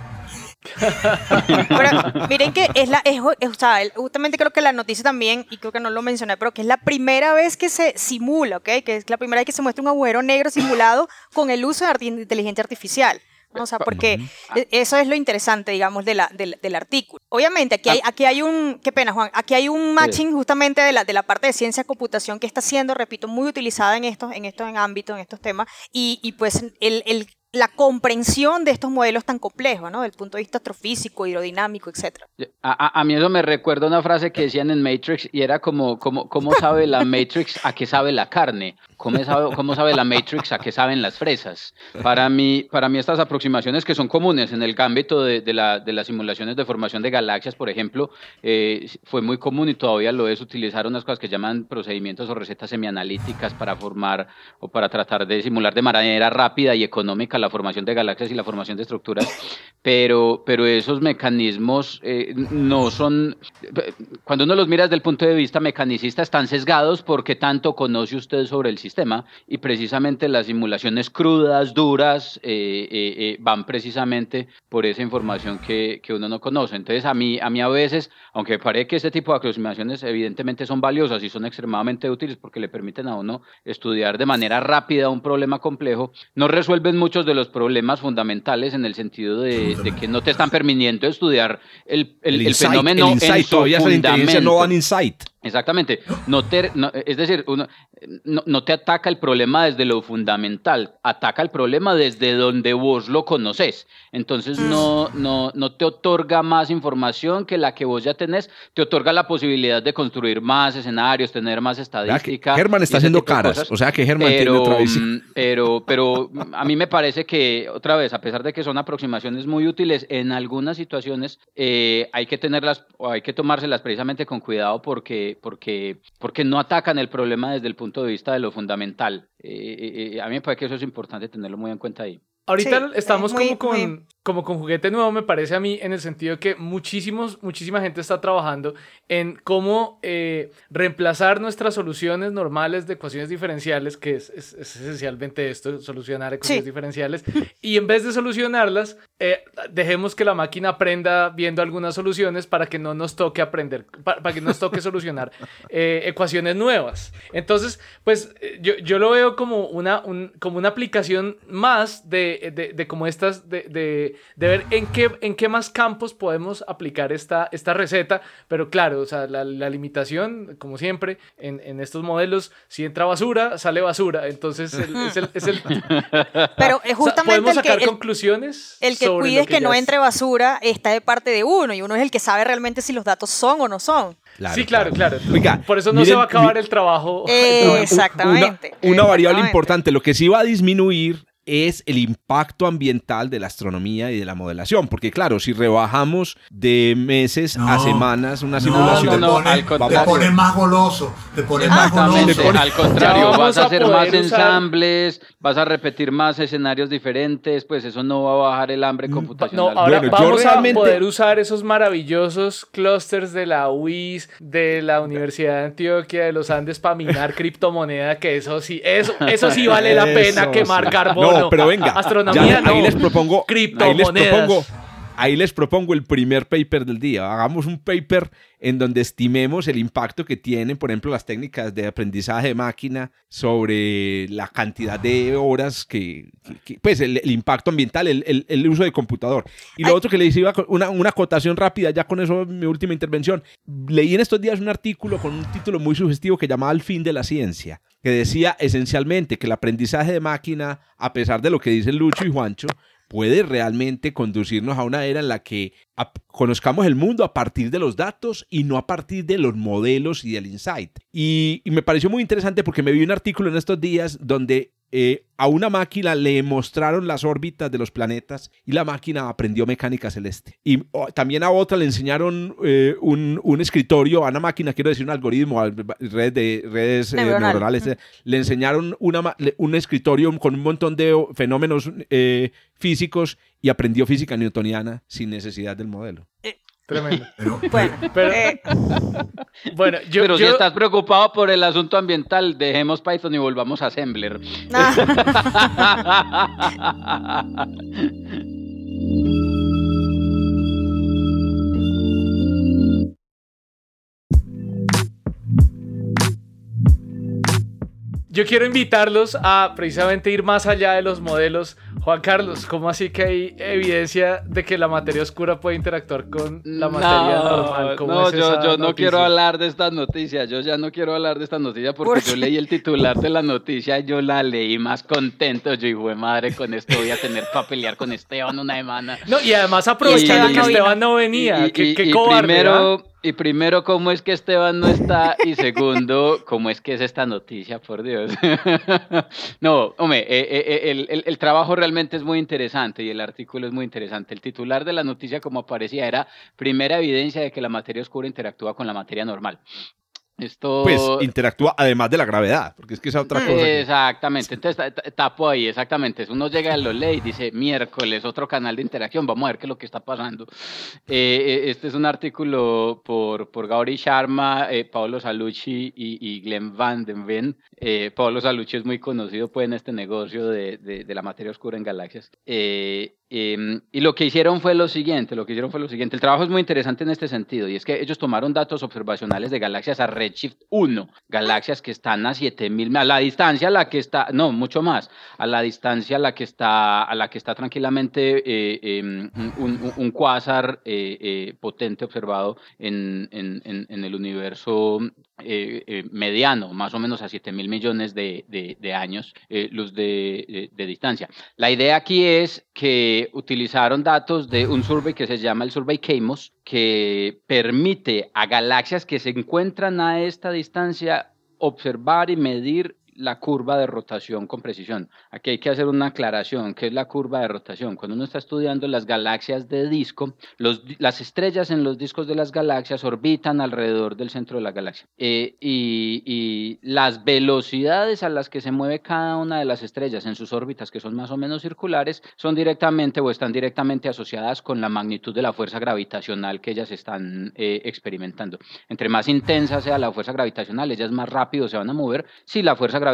[LAUGHS] pero miren que es la, es, o sea, justamente creo que la noticia también, y creo que no lo mencioné, pero que es la primera vez que se simula, ¿ok? Que es la primera vez que se muestra un agujero negro simulado con el uso de inteligencia artificial. O sea, porque e, eso es lo interesante, digamos, de la, del, artículo. Obviamente, aquí hay, ah. aquí hay un, qué pena, Juan, aquí hay un matching justamente de la, de la parte de ciencia computación que está siendo, repito, muy utilizada en estos, en estos ámbitos, en estos temas, y, y pues el, el la comprensión de estos modelos tan complejos, ¿no? Del punto de vista astrofísico, hidrodinámico, etc. A, a, mí eso me recuerda una frase que decían en Matrix y era como, como ¿cómo sabe la Matrix a qué sabe la carne? ¿Cómo sabe, ¿Cómo sabe la Matrix a qué saben las fresas? Para mí, para mí estas aproximaciones que son comunes en el ámbito de, de, la, de las simulaciones de formación de galaxias, por ejemplo, eh, fue muy común y todavía lo es utilizar unas cosas que llaman procedimientos o recetas semianalíticas para formar o para tratar de simular de manera rápida y económica la formación de galaxias y la formación de estructuras, pero, pero esos mecanismos eh, no son, cuando uno los mira desde el punto de vista mecanicista, están sesgados porque tanto conoce usted sobre el sistema y precisamente las simulaciones crudas, duras, eh, eh, van precisamente por esa información que, que, uno no conoce. Entonces, a mí, a mí a veces, aunque me parece que este tipo de aproximaciones evidentemente son valiosas y son extremadamente útiles porque le permiten a uno estudiar de manera rápida un problema complejo, no resuelven muchos de los problemas fundamentales en el sentido de, que no te están permitiendo estudiar el, el, fenómeno en su fundamento. no van insight. Exactamente. No es decir, uno, no, te ataca el problema desde lo fundamental, ataca el problema desde donde vos lo conoces. Entonces no, no, no te otorga más información que la que vos ya tenés, te otorga la posibilidad de construir más escenarios, tener más estadística. Germán está haciendo caras, o sea que Germán tiene otra vez. Mm, pero, pero a mí me parece que, otra vez, a pesar de que son aproximaciones muy útiles, en algunas situaciones eh, hay que tenerlas, o hay que tomárselas precisamente con cuidado porque porque, porque, no atacan el problema desde el punto de vista de lo fundamental. Eh, eh, eh, a mí me parece que eso es importante tenerlo muy en cuenta ahí. Ahorita estamos como, con, como con juguete nuevo, me parece a mí, en el sentido que muchísimos, muchísima gente está trabajando en cómo eh, reemplazar nuestras soluciones normales de ecuaciones diferenciales, que es, es, esencialmente esto, solucionar ecuaciones diferenciales, [LAUGHS] y en vez de solucionarlas, eh, dejemos que la máquina aprenda viendo algunas soluciones para que no nos toque aprender, para, que nos toque [LAUGHS] solucionar eh, ecuaciones nuevas. Entonces, pues yo, yo lo veo como una, un, como una aplicación más de de, como estas, de, de, ver en qué, en qué más campos podemos aplicar esta, esta receta, pero claro, o sea, la, limitación, como siempre, en, en, estos modelos, si entra basura, sale basura, entonces es, el, es, el, [LAUGHS] Pero es justamente podemos sacar conclusiones. El que cuide que, no entre basura está de parte de uno, y uno es el que sabe realmente si los datos son o no son. sí, claro, claro. Por eso no se va a acabar el trabajo. [LAUGHS] [LAUGHS] exactamente. Una, variable importante, lo que sí va a disminuir es el impacto ambiental de la astronomía y de la modelación. Porque claro, si rebajamos de meses a semanas una simulación... No, no, te pone más goloso, te pone más goloso. Al contrario, vas a hacer más ensambles, vas a repetir más escenarios diferentes, pues eso no va a bajar el hambre mm, computacional. No, ahora vamos a poder usar esos maravillosos clusters de la UIS, de la Universidad de Antioquia, de los Andes para minar criptomoneda, que eso sí, eso, eso sí vale la [LAUGHS] pena quemar carbón no, pero venga. Astronomía Ahí les propongo. Ahí les propongo, ahí les propongo el primer paper del día. Hagamos un paper en donde estimemos el impacto que tienen, por ejemplo, las técnicas de aprendizaje de máquina sobre la cantidad de horas que, pues el, impacto ambiental, el, el, uso de computador. Y lo otro que les iba, una, una acotación rápida, ya con eso mi última intervención. Leí en estos días un artículo con un título muy sugestivo que llamaba El fin de la ciencia, que decía esencialmente que el aprendizaje de máquina, a pesar de lo que dicen Lucho y Juancho, puede realmente conducirnos a una era en la que conozcamos el mundo a partir de los datos y no a partir de los modelos y del insight. Y, y me pareció muy interesante porque me vi un artículo en estos días donde eh, a una máquina le mostraron las órbitas de los planetas y la máquina aprendió mecánica celeste. Y también a otra le enseñaron eh, un, un, escritorio, a una máquina, quiero decir, un algoritmo, a redes, de, redes eh, neuronales, le enseñaron una, un escritorio con un montón de fenómenos físicos y aprendió física newtoniana sin necesidad del modelo. Tremendo. [LAUGHS] bueno, [LAUGHS] pero, eh, [LAUGHS] bueno yo, pero si estás preocupado por el asunto ambiental, dejemos Python y volvamos a Assembler. Yo quiero invitarlos a precisamente ir más allá de los modelos Juan Carlos, ¿cómo así que hay evidencia de que la materia oscura puede interactuar con la materia normal? no, yo, yo no quiero hablar de estas noticias. Yo ya no quiero hablar de estas noticias porque yo leí el titular de la noticia y yo la leí más contento. Yo hijo de madre, con esto voy a tener para pelear con Esteban una semana. No, y además aprovechando que Esteban no venía. Y, qué, primero, y primero, ¿cómo es que Esteban no está? Y segundo, ¿cómo es que es esta noticia, por Dios? [LAUGHS] no, hombre, eh, eh, eh, el, el, trabajo realmente es muy interesante y el artículo es muy interesante. El titular de la noticia, como aparecía, era primera evidencia de que la materia oscura interactúa con la materia normal. Esto... Pues interactúa además de la gravedad, porque es que es otra cosa. Exactamente, entonces tapo ahí, exactamente. Uno llega a lo ley dice, miércoles, otro canal de interacción, vamos a ver qué es lo que está pasando. Eh, eh, este es un artículo por, por Gauri Sharma, eh, Paolo Salucci y, y, Glenn Van den Ven. Eh, Paolo Salucci es muy conocido pues, en este negocio de, de, de la materia oscura en galaxias. Em, y lo que hicieron fue lo siguiente, lo que hicieron fue lo siguiente. El trabajo es muy interesante en este sentido, y es que ellos tomaron datos observacionales de galaxias a Redshift 1, galaxias que están a 7000, a la distancia a la que está, no, mucho más, a la distancia a la que está, a la que está tranquilamente eh, em, un, un, quasar eh, eh, potente observado en, el universo mediano, más o menos a 7000 millones de, años luz de, de distancia. La idea aquí es que utilizaron datos de un survey que se llama el Survey CAMOS, que permite a galaxias que se encuentran a esta distancia observar y medir la curva de rotación con precisión. Aquí hay que hacer una aclaración, ¿qué es la curva de rotación? Cuando uno está estudiando las galaxias de disco, las estrellas en los discos de las galaxias orbitan alrededor del centro de la galaxia. Eh, y, y, las velocidades a las que se mueve cada una de las estrellas en sus órbitas, que son más o menos circulares, son directamente o están directamente asociadas con la magnitud de la fuerza gravitacional que ellas están eh, experimentando. Entre más intensa sea la fuerza gravitacional, ellas más rápido se van a mover. Si la fuerza gravitacional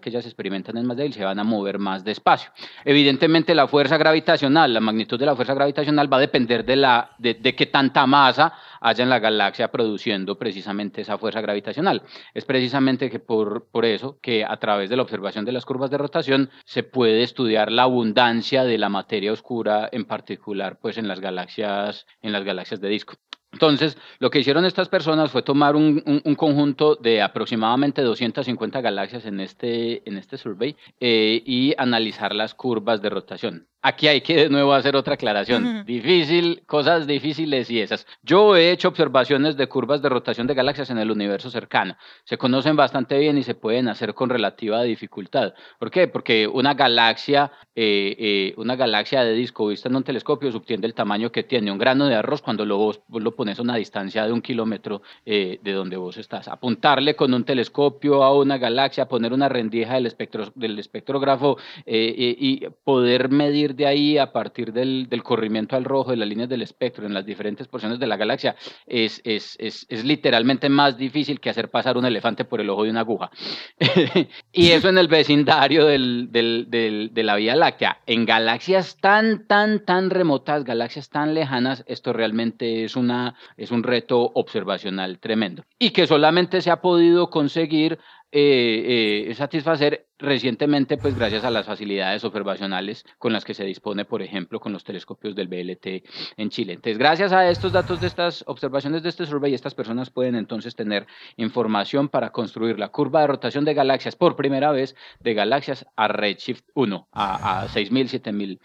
que ellas experimentan es más débil, se van a mover más despacio. Evidentemente la fuerza gravitacional, la magnitud de la fuerza gravitacional va a depender de, la, de, de qué tanta masa haya en la galaxia produciendo precisamente esa fuerza gravitacional. Es precisamente que por, por eso que a través de la observación de las curvas de rotación se puede estudiar la abundancia de la materia oscura, en particular pues en las galaxias, en las galaxias de disco. Entonces, lo que hicieron estas personas fue tomar un, un, conjunto de aproximadamente 250 galaxias en este, en este survey eh, y analizar las curvas de rotación. Aquí hay que de nuevo hacer otra aclaración. Difícil, cosas difíciles y esas. Yo he hecho observaciones de curvas de rotación de galaxias en el universo cercano. Se conocen bastante bien y se pueden hacer con relativa dificultad. ¿Por qué? Porque una galaxia, eh, eh, una galaxia de disco vista en un telescopio subtiende el tamaño que tiene un grano de arroz cuando lo, vos, lo pones a una distancia de un kilómetro eh, de donde vos estás. Apuntarle con un telescopio a una galaxia, poner una rendija del, espectro, del espectrógrafo y poder medir de ahí, a partir del, del, corrimiento al rojo de las líneas del espectro en las diferentes porciones de la galaxia, es, es, es, es literalmente más difícil que hacer pasar un elefante por el ojo de una aguja. [LAUGHS] y eso en el vecindario del, del, de la Vía Láctea. En galaxias tan, tan, tan remotas, galaxias tan lejanas, esto realmente es, una, es un reto observacional tremendo. Y que solamente se ha podido conseguir eh, eh, satisfacer recientemente, pues gracias a las facilidades observacionales con las que se dispone, por ejemplo, con los telescopios del BLT en Chile. Entonces, gracias a estos datos de estas observaciones de este survey, estas personas pueden entonces tener información para construir la curva de rotación de galaxias por primera vez de galaxias a Redshift 1, a, a 6.000, 7.000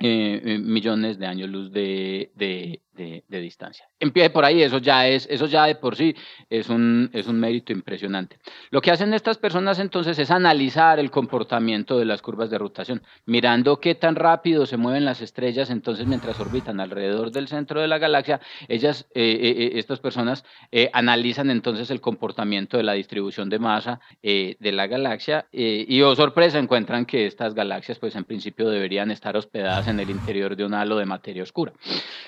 eh, eh, millones de años luz de, de, de, distancia. Empiece por ahí, eso ya es, eso ya de por sí es un, es un mérito impresionante. Lo que hacen estas personas entonces es analizar el comportamiento de las curvas de rotación, mirando qué tan rápido se mueven las estrellas, entonces mientras orbitan alrededor del centro de la galaxia, ellas, eh, eh, eh estas personas eh, analizan entonces el comportamiento de la distribución de masa de la galaxia y, oh sorpresa, encuentran que estas galaxias, pues en principio deberían estar hospedadas en el interior de un halo de materia oscura.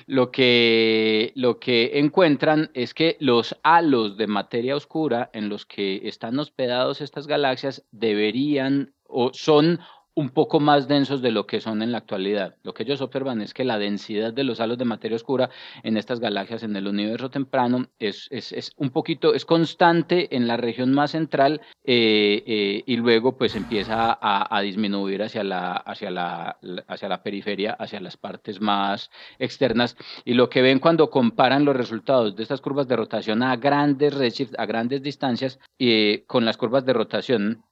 Lo que eh, lo que encuentran es que los halos de materia oscura en los que están hospedados estas galaxias deberían o son un poco más densos de lo que son en la actualidad. Lo que ellos observan es que la densidad de los halos de materia oscura en estas galaxias en el universo temprano es, es, un poquito, es constante en la región más central eh, eh, y luego pues empieza a, disminuir hacia la, hacia, la, hacia la periferia, hacia las partes más externas. Y lo que ven cuando comparan los resultados de estas curvas de rotación a grandes redshifts, a grandes distancias, eh, con las curvas de rotación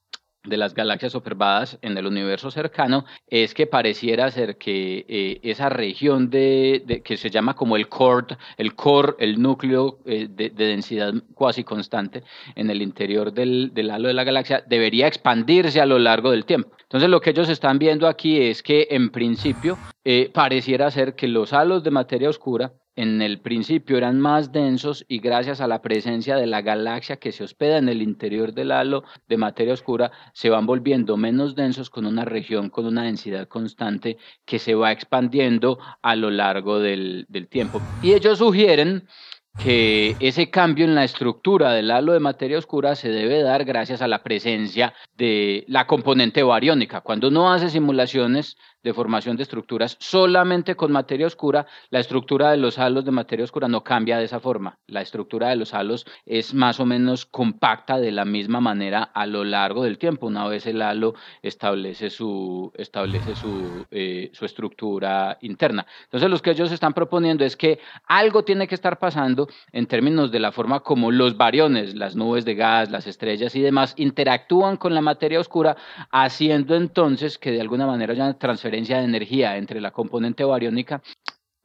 de las galaxias observadas en el universo cercano es que pareciera ser que eh, esa región de, que se llama como el core, el core, el núcleo eh, de, densidad cuasi constante en el interior del, halo de la galaxia debería expandirse a lo largo del tiempo. Entonces lo que ellos están viendo aquí es que en principio eh, pareciera ser que los halos de materia oscura en el principio eran más densos y gracias a la presencia de la galaxia que se hospeda en el interior del halo de materia oscura se van volviendo menos densos con una región con una densidad constante que se va expandiendo a lo largo del, del tiempo. Y ellos sugieren que ese cambio en la estructura del halo de materia oscura se debe dar gracias a la presencia de la componente bariónica. Cuando uno hace simulaciones de formación de estructuras solamente con materia oscura, la estructura de los halos de materia oscura no cambia de esa forma. La estructura de los halos es más o menos compacta de la misma manera a lo largo del tiempo, una vez el halo establece su, establece su, eh, su estructura interna. Entonces, lo que ellos están proponiendo es que algo tiene que estar pasando en términos de la forma como los variones, las nubes de gas, las estrellas y demás interactúan con la materia oscura, haciendo entonces que de alguna manera haya transferencia de energía entre la componente bariónica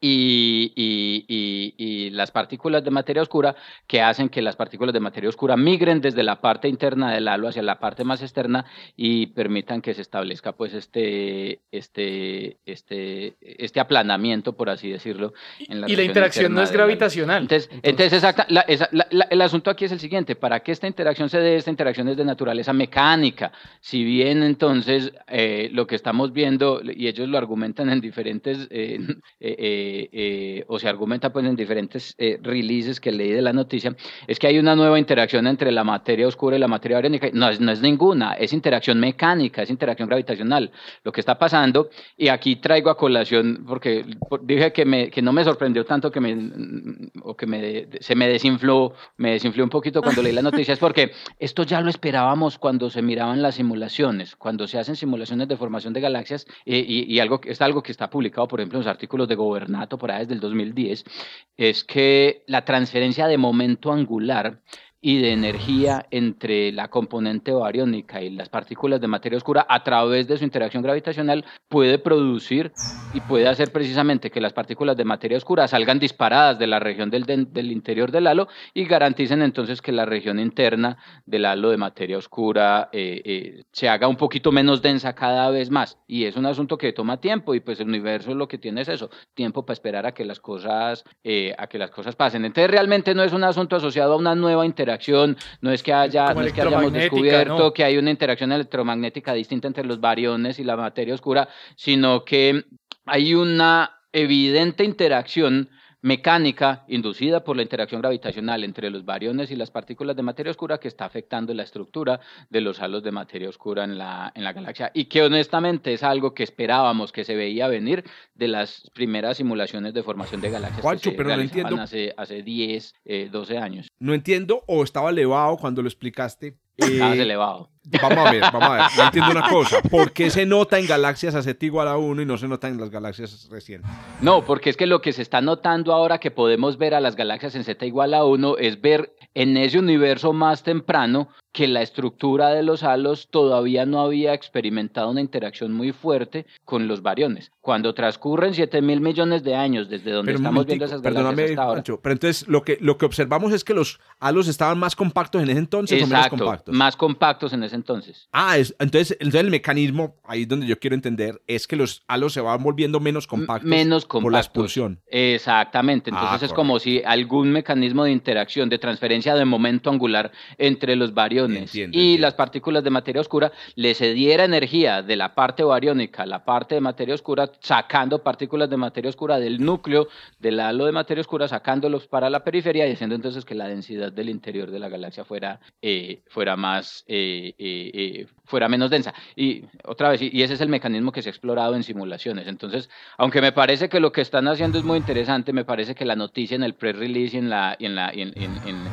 y, y, y, las partículas de materia oscura que hacen que las partículas de materia oscura migren desde la parte interna del halo hacia la parte más externa y permitan que se establezca pues este, este, este, este aplanamiento, por así decirlo. En la y la interacción no es gravitacional. Entonces, entonces, el asunto aquí es el siguiente, para que esta interacción se dé, esta interacción es de naturaleza mecánica. Si bien entonces eh, lo que estamos viendo, y ellos lo argumentan en diferentes... Eh, eh, eh, o se argumenta pues en diferentes eh, releases que leí de la noticia, es que hay una nueva interacción entre la materia oscura y la materia bariónica. No es, no es ninguna, es interacción mecánica, es interacción gravitacional. Lo que está pasando, y aquí traigo a colación, porque dije que, me, que no me sorprendió tanto que me, o que me, se me desinfló, me desinfló un poquito cuando leí la noticia, es porque esto ya lo esperábamos cuando se miraban las simulaciones, cuando se hacen simulaciones de formación de galaxias, eh, y, y algo, es algo que está publicado, por ejemplo, en los artículos de gobernanza por ahí desde el 2010, es que la transferencia de momento angular y de energía entre la componente bariónica y las partículas de materia oscura a través de su interacción gravitacional puede producir y puede hacer precisamente que las partículas de materia oscura salgan disparadas de la región del, del interior del halo y garanticen entonces que la región interna del halo de materia oscura eh, eh, se haga un poquito menos densa cada vez más. Y es un asunto que toma tiempo y pues el universo lo que tiene es eso, tiempo para esperar a que las cosas, eh, a que las cosas pasen. Entonces realmente no es un asunto asociado a una nueva interacción no es que, haya, no es que hayamos descubierto que hay una interacción electromagnética distinta entre los bariones y la materia oscura, sino que hay una evidente interacción mecánica inducida por la interacción gravitacional entre los bariones y las partículas de materia oscura que está afectando la estructura de los halos de materia oscura en la, en la galaxia y que honestamente es algo que esperábamos que se veía venir de las primeras simulaciones de formación de galaxias Juancho, pero no entiendo. hace, hace 10, 12 eh, años. No entiendo o estaba elevado cuando lo explicaste. Estaba eh, elevado. Vamos a ver, vamos a ver. No entiendo una [LAUGHS] cosa. ¿Por qué se nota en galaxias a Z igual a 1 y no se nota en las galaxias recientes? No, porque es que lo que se está notando ahora que podemos ver a las galaxias en Z igual a 1 es ver en ese universo más temprano que la estructura de los halos todavía no había experimentado una interacción muy fuerte con los bariones. Cuando transcurren 7 mil millones de años desde donde estamos viendo esas galaxias hasta ahora. pero entonces lo que, lo que observamos es que los halos estaban más compactos en ese entonces o menos compactos. más compactos en ese entonces. Ah, es, entonces, entonces el mecanismo, ahí es donde yo quiero entender, es que los halos se van volviendo menos compactos, menos compactos. por la expulsión. Exactamente, entonces ah, es como si algún mecanismo de interacción, de transferencia de momento angular entre los bariones y las partículas de materia oscura le cediera energía de la parte bariónica a la parte de materia oscura, sacando partículas de materia oscura del núcleo del halo de materia oscura, sacándolos para la periferia y haciendo entonces que la densidad del interior de la galaxia fuera, eh, fuera más... Eh, eh, fuera menos densa. Y otra vez, y ese es el mecanismo que se ha explorado en simulaciones. Entonces, aunque me parece que lo que están haciendo es muy interesante, me parece que la noticia en el press release y en la, la, en, en,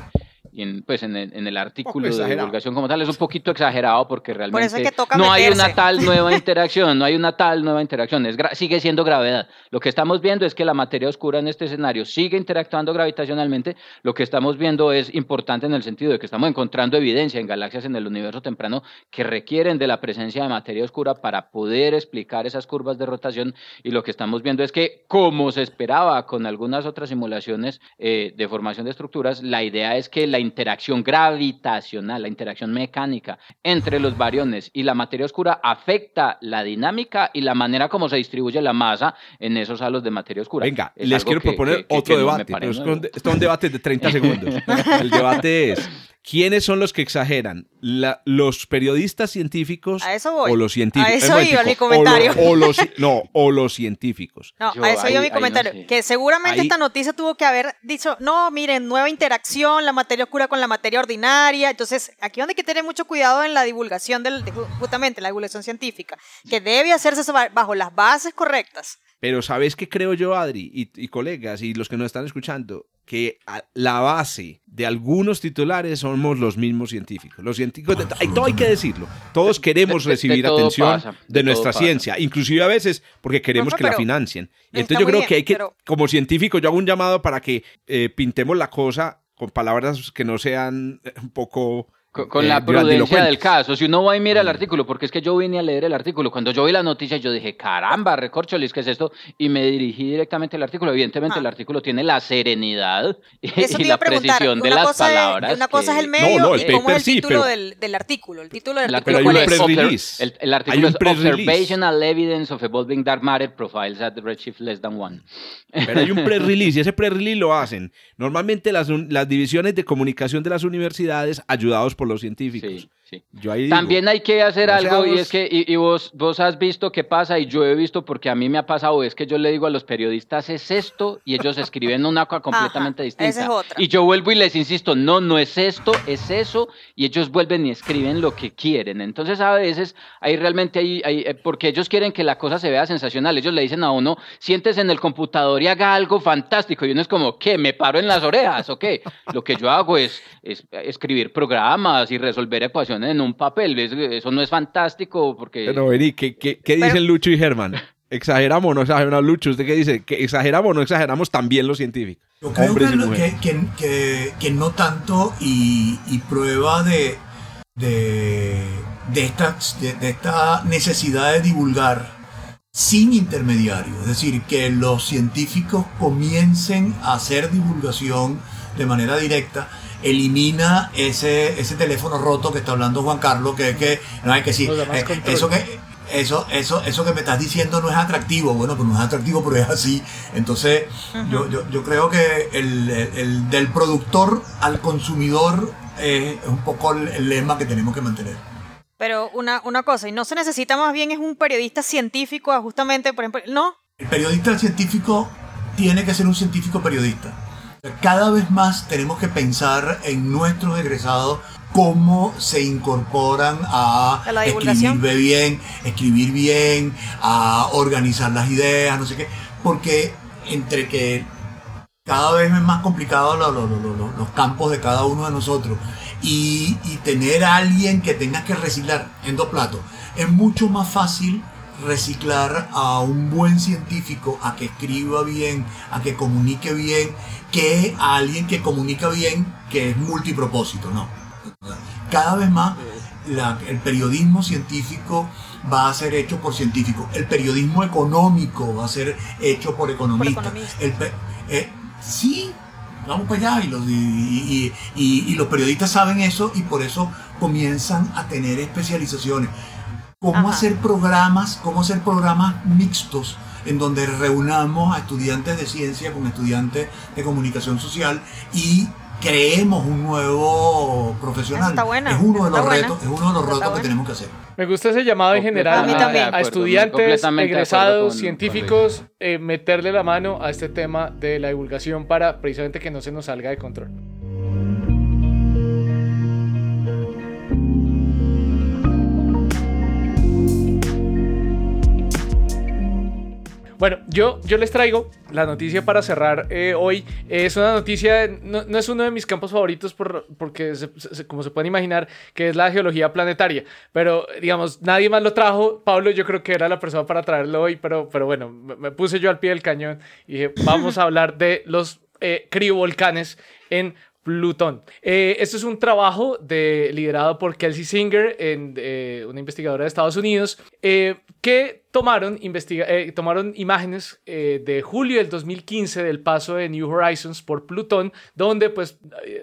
pues en el, en el artículo de divulgación como tal es un poquito exagerado porque realmente no hay una tal [LAUGHS] nueva interacción, no hay una tal nueva interacción, es sigue siendo gravedad. Lo que estamos viendo es que la materia oscura en este escenario sigue interactuando gravitacionalmente, lo que estamos viendo es importante en el sentido de que estamos encontrando evidencia en galaxias en el universo temprano que requieren de la presencia de materia oscura para poder explicar esas curvas de rotación. Y lo que estamos viendo es que como se esperaba con algunas otras simulaciones eh, de formación de estructuras, la idea es que la interacción gravitacional, la interacción mecánica entre los bariones y la materia oscura afecta la dinámica y la manera como se distribuye la masa en esos halos de materia oscura. Venga, les quiero proponer otro debate. pero es un debate de 30 [LAUGHS] segundos. El debate es, ¿Quiénes son los que exageran? ¿Los periodistas científicos o los científicos? A eso iba mi comentario. O, los, no, o los científicos. No, a eso iba mi comentario. Que seguramente esta noticia tuvo que haber dicho, no, miren, nueva interacción, la materia oscura con la materia ordinaria. Entonces, aquí donde hay que tener mucho cuidado en la divulgación, del, justamente la divulgación científica, que debe hacerse bajo las bases correctas. Pero ¿sabes qué creo yo, Adri, y, y colegas, y los que nos están escuchando? que la base de algunos titulares somos los mismos científicos. Los científicos, todo hay que decirlo. Todos queremos recibir atención de, nuestra ciencia, inclusive a veces porque queremos que la financien. Y entonces yo creo que hay que, como científico, yo hago un llamado para que eh, pintemos la cosa con palabras que no sean un poco con, eh, la prudencia del caso. Si uno va y mira el artículo, porque es que yo vine a leer el artículo, cuando yo vi la noticia yo dije, caramba, recorcholis, ¿qué es esto? Y me dirigí directamente al artículo. Evidentemente el ah. artículo tiene la serenidad [LAUGHS] y, la precisión de las palabras. una cosa es el medio y cómo es el título del, del, artículo. El título del artículo pero hay un press release. El, el artículo es Observational Evidence of Evolving Dark Matter Profiles at Redshift Less Than One. Pero hay un press release y [LAUGHS] ese press release lo hacen normalmente las, las divisiones de comunicación de las universidades ayudados por los científicos. También hay que hacer algo y es que, y, vos, vos has visto qué pasa y yo he visto porque a mí me ha pasado, es que yo le digo a los periodistas es esto y ellos [LAUGHS] escriben una cosa completamente distinta. Y yo vuelvo y les insisto, no, no es esto, es eso y ellos vuelven y escriben lo que quieren. Entonces a veces ahí realmente hay, hay, eh, porque ellos quieren que la cosa se vea sensacional, ellos le dicen a uno, siéntese en el computador y haga algo fantástico y uno es como, ¿qué? ¿Me paro en las orejas o qué? Lo que yo hago es, es escribir programas y resolver ecuaciones en un papel. Eso no es fantástico porque... Pero, vení, ¿qué, qué, dicen Lucho y Germán? ¿Exageramos o no exageramos? Lucho, ¿usted qué dice? ¿Que ¿Exageramos o no exageramos también los científicos? Yo creo que, que, no tanto y, prueba de, de, de, esta, de, esta necesidad de divulgar sin intermediarios. Es decir, que los científicos comiencen a hacer divulgación de manera directa elimina ese, ese teléfono roto que está hablando Juan Carlos, que es que, no hay que sí, eh, eso que eso, eso, eso que me estás diciendo no es atractivo, bueno, pues no es atractivo, pero es así. Entonces, yo, yo, yo, creo que el, el, del productor al consumidor es un poco el, lema que tenemos que mantener. Pero una, una cosa, y no se necesita más bien es un periodista científico, justamente, por ejemplo, ¿no? El periodista científico tiene que ser un científico periodista. Cada vez más tenemos que pensar en nuestros egresados cómo se incorporan a, escribir bien, escribir bien, a organizar las ideas, no sé qué, porque entre que cada vez es más complicado los campos de cada uno de nosotros y, tener a alguien que tenga que reciclar en dos platos, es mucho más fácil reciclar a un buen científico, a que escriba bien, a que comunique bien, que a alguien que comunica bien, que es multipropósito, ¿no? Cada vez más el periodismo científico va a ser hecho por científicos, el periodismo económico va a ser hecho por economistas. Eh, sí, vamos para allá y los, y los periodistas saben eso y por eso comienzan a tener especializaciones. Cómo hacer programas, cómo hacer programas mixtos en donde reunamos a estudiantes de ciencia con estudiantes de comunicación social y creemos un nuevo profesional. es uno de los retos, es uno de los retos que tenemos que hacer. Me gusta ese llamado en general a, estudiantes, egresados, científicos, eh, meterle la mano a este tema de la divulgación para precisamente que no se nos salga de control. Bueno, yo, yo les traigo la noticia para cerrar eh, hoy. es una noticia, no, es uno de mis campos favoritos por, porque, como se pueden imaginar, que es la geología planetaria. Pero, digamos, nadie más lo trajo. Pablo yo creo que era la persona para traerlo hoy, pero, pero bueno, me, puse yo al pie del cañón y dije, vamos a hablar de los eh, criovolcanes en Plutón. Eh, esto es un trabajo de, liderado por Kelsey Singer, en, eh, una investigadora de Estados Unidos, eh, que tomaron, tomaron imágenes de julio del 2015 del paso de New Horizons por Plutón, donde pues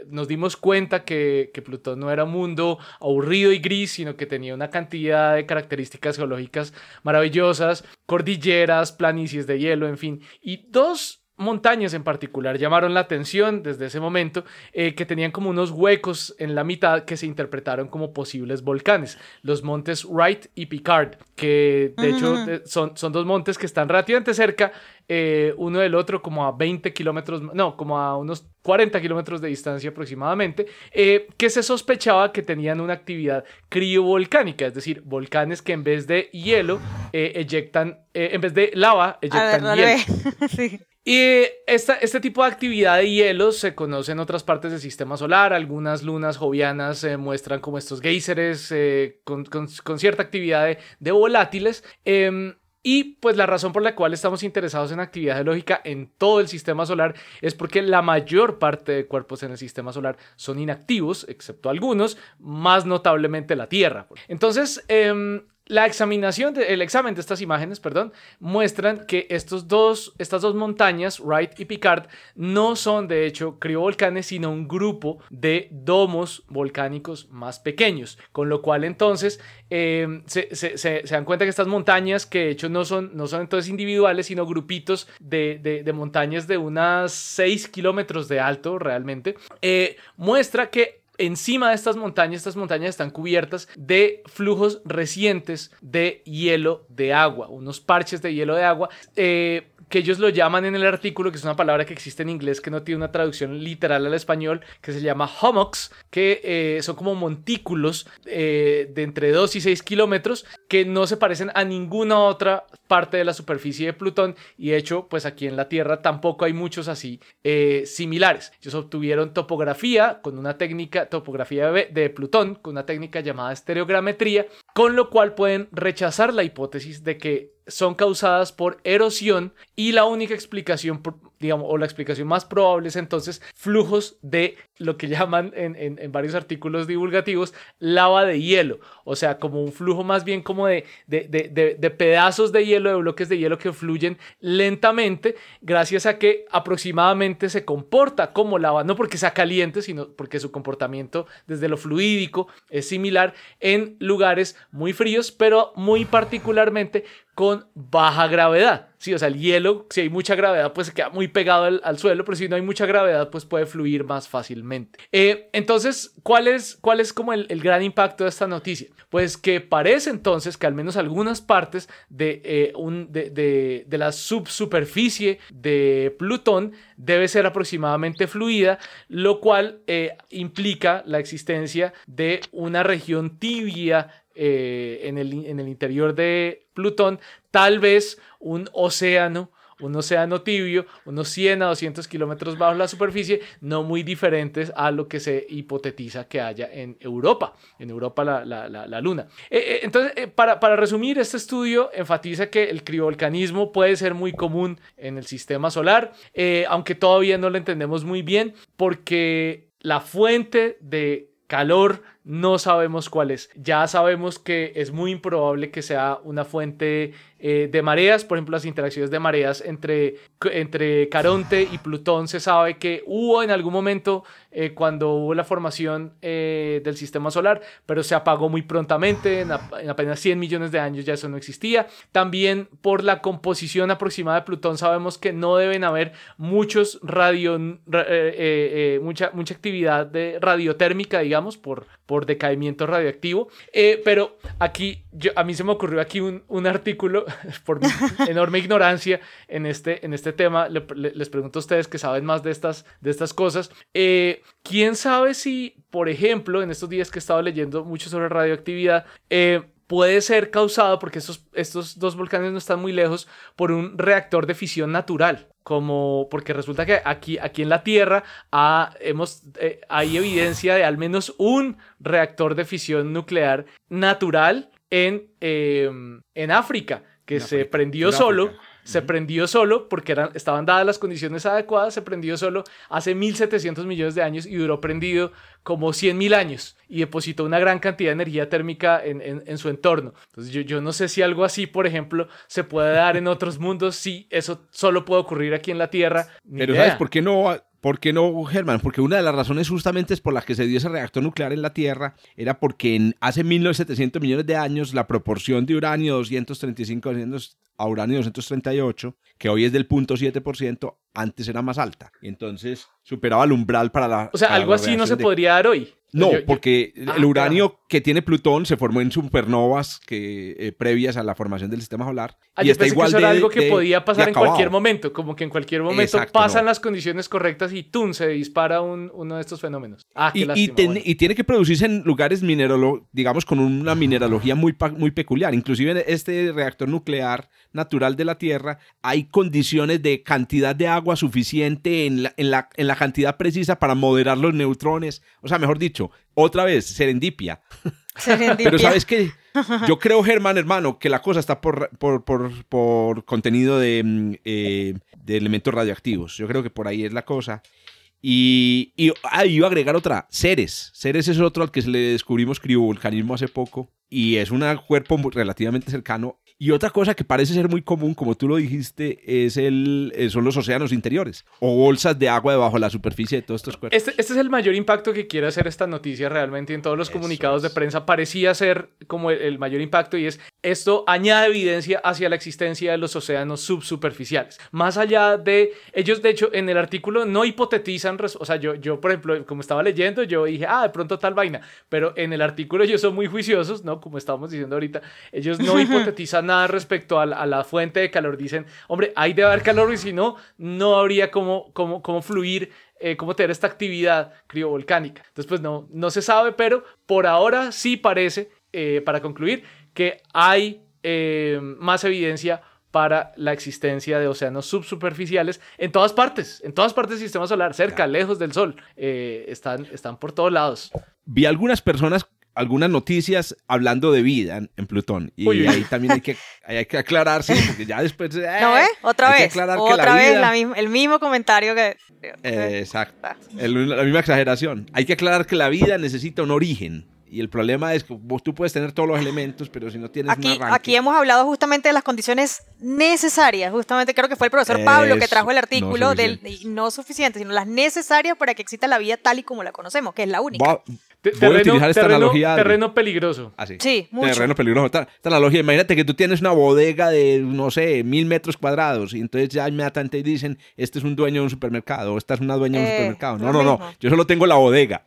nos dimos cuenta que, que Plutón no era un mundo aburrido y gris, sino que tenía una cantidad de características geológicas maravillosas, cordilleras, planicies de hielo, en fin. Y dos montañas en particular llamaron la atención desde ese momento, eh, que tenían como unos huecos en la mitad que se interpretaron como posibles volcanes, los montes Wright y Picard, que de hecho son, son dos montes que están relativamente cerca eh, uno del otro, como a 20 kilómetros, no, como a unos 40 kilómetros de distancia aproximadamente, eh, que se sospechaba que tenían una actividad criovolcánica, es decir, volcanes que en vez de hielo eyectan, en vez de lava, eyectan hielo. [LAUGHS] sí. Y esta, este tipo de actividad de hielo se conoce en otras partes del sistema solar. Algunas lunas jovianas eh, muestran como estos géiseres eh, con, cierta actividad de, volátiles. Em, y pues la razón por la cual estamos interesados en actividad geológica en todo el sistema solar es porque la mayor parte de cuerpos en el sistema solar son inactivos, excepto algunos, más notablemente la Tierra. Entonces, eh, la examinación, el examen de estas imágenes, perdón, muestran que estos dos, estas dos montañas, Wright y Picard, no son de hecho criovolcanes, sino un grupo de domos volcánicos más pequeños. Con lo cual entonces em, se, dan cuenta que estas montañas, que de hecho no son, no son entonces individuales, sino grupitos de, montañas de unas 6 kilómetros de alto realmente, eh, muestra que Encima de estas montañas, estas montañas están cubiertas de flujos recientes de hielo de agua, unos parches de hielo de agua. Eh, que ellos lo llaman en el artículo, que es una palabra que existe en inglés que no tiene una traducción literal al español, que se llama hummocks, que eh, son como montículos eh, de entre 2 y 6 kilómetros que no se parecen a ninguna otra parte de la superficie de Plutón y de hecho pues aquí en la Tierra tampoco hay muchos así eh, similares. Ellos obtuvieron topografía con una técnica, topografía de Plutón con una técnica llamada estereogrametría, con lo cual pueden rechazar la hipótesis de que son causadas por erosión y la única explicación, digamos, o la explicación más probable es entonces flujos de lo que [LAUGHS] llaman en, varios artículos divulgativos lava de hielo, o sea, como un flujo más bien como de, de, pedazos de hielo, de bloques de hielo que fluyen lentamente gracias a que aproximadamente se comporta como lava, no porque sea caliente, sino porque su comportamiento desde lo fluídico es similar en lugares muy fríos, pero muy particularmente con baja gravedad. Sí, o sea, el hielo, si hay mucha gravedad, pues se queda muy pegado al, suelo, pero si no hay mucha gravedad, pues puede fluir más fácilmente. Eh, entonces, ¿cuál es, ¿cuál es como el, gran impacto de esta noticia? Pues que parece entonces que al menos algunas partes de, eh, un, de, la subsuperficie de Plutón debe ser aproximadamente fluida, lo cual eh, implica la existencia de una región tibia eh, en, el, en el interior de Plutón, tal vez un océano un océano tibio, unos 100 a 200 kilómetros bajo la superficie, no muy diferentes a lo que se hipotetiza que haya en Europa, en Europa la, la, la, Luna. Eh, eh, entonces, para, para, resumir, este estudio enfatiza que el criovolcanismo puede ser muy común en el sistema solar, aunque todavía no lo entendemos muy bien, porque la fuente de calor no sabemos cuál es. Ya sabemos que es muy improbable que sea una fuente eh, de mareas, por ejemplo, las interacciones de mareas entre, entre Caronte y Plutón se sabe que hubo en algún momento eh, cuando hubo la formación eh, del sistema solar, pero se apagó muy prontamente, en, apenas 100 millones de años ya eso no existía. También por la composición aproximada de Plutón sabemos que no deben haber muchos radio, mucha, mucha actividad de radiotérmica, digamos, por, por decaimiento radioactivo. pero aquí, yo, a mí se me ocurrió aquí un, un artículo [LAUGHS] por mi [LAUGHS] enorme ignorancia en este, en este tema, les pregunto a ustedes que saben más de estas, de estas cosas. Eh, ¿Quién sabe si, por ejemplo, en estos días que he estado leyendo mucho sobre radioactividad, eh, puede ser causado, porque estos, estos dos volcanes no están muy lejos, por un reactor de fisión natural. Como, porque resulta que aquí, aquí en la Tierra hemos, eh, hay evidencia de al menos un reactor de fisión nuclear natural en, em, en África, que se prendió solo se prendió solo porque eran, estaban dadas las condiciones adecuadas, se prendió solo hace 1.700 millones de años y duró prendido como 100.000 años y depositó una gran cantidad de energía térmica en, su entorno. Entonces yo, yo, no sé si algo así, por ejemplo, se puede dar en otros mundos, si eso solo puede ocurrir aquí en la Tierra. Pero ¿sabes por qué no? ¿Por qué no, Germán? Porque una de las razones justamente es por las que se dio ese reactor nuclear en la Tierra era porque en hace 1.700 millones de años la proporción de uranio 235 a uranio 238, que hoy es del 0.7%, antes era más alta. Entonces superaba el umbral para la... O sea, algo así no se podría dar hoy. No, porque el ah, uranio que tiene Plutón se formó en supernovas que, eh, previas a la formación del sistema solar. Ah, y está igual que eso era algo que podía pasar en cualquier momento, como que en cualquier momento pasan las condiciones correctas y ¡tum! se dispara uno de estos fenómenos. Ah, qué y, y, tiene que producirse en lugares mineralo, digamos, con una mineralogía muy, muy peculiar. Inclusive en este reactor nuclear natural de la Tierra hay condiciones de cantidad de agua suficiente en la, en la, en la cantidad precisa para moderar los neutrones. O sea, mejor dicho, otra vez, serendipia. [LAUGHS] Pero sabes que yo creo, Germán, hermano, que la cosa está por, por, por, por contenido de, mm, eh, de, elementos radioactivos. Yo creo que por ahí es la cosa. Y, y ah, iba a agregar otra, Ceres. Ceres es otro al que le descubrimos criovolcanismo hace poco. Y es un cuerpo relativamente cercano y otra cosa que parece ser muy común, como tú lo dijiste, es el, eh, son los océanos interiores o bolsas de agua debajo de la superficie de todos estos cuerpos. Este, este es el mayor impacto que quiere hacer esta noticia realmente en todos los comunicados de prensa. Parecía ser como el, mayor impacto y es esto añade evidencia hacia la existencia de los océanos subsuperficiales. Más allá de ellos, de hecho, en el artículo no hipotetizan, o sea, yo, yo por ejemplo, como estaba leyendo, yo dije, ah, de pronto tal vaina, pero en el artículo ellos son muy juiciosos, ¿no? Como estábamos diciendo ahorita, ellos no hipotetizan [LAUGHS] nada respecto a la, fuente de calor. Dicen, hombre, hay de haber calor y si no, no habría cómo, cómo, cómo fluir, eh, cómo tener esta actividad criovolcánica. Entonces, pues no, no se sabe, pero por ahora sí parece, eh, para concluir, que hay eh, más evidencia para la existencia de océanos subsuperficiales en todas partes, en todas partes del sistema solar, cerca, lejos del Sol, están, están por todos lados. Vi algunas personas algunas noticias hablando de vida en, Plutón. Y ahí también hay que, hay que aclararse, porque ya después... [LAUGHS] Eh, ¿No ves? Otra vez. Otra vez el mismo comentario que... Eh, exacto. la misma exageración. Hay que aclarar que la vida necesita un origen. Y el problema es que vos, tú puedes tener todos los elementos, pero si no tienes aquí, un arranque... Aquí hemos hablado justamente de las condiciones necesarias. Justamente creo que fue el profesor Pablo que trajo el artículo no del no suficiente, sino las necesarias para que exista la vida tal y como la conocemos, que es la única. Terreno, utilizar esta analogía. Terreno peligroso. Así. Ah, sí, mucho. Terreno peligroso. Esta, analogía, imagínate que tú tienes una bodega de, no sé, mil metros cuadrados y entonces ya inmediatamente dicen, este es un dueño de un supermercado o esta es una dueña de un eh, supermercado. No, no, no. Yo solo tengo la bodega.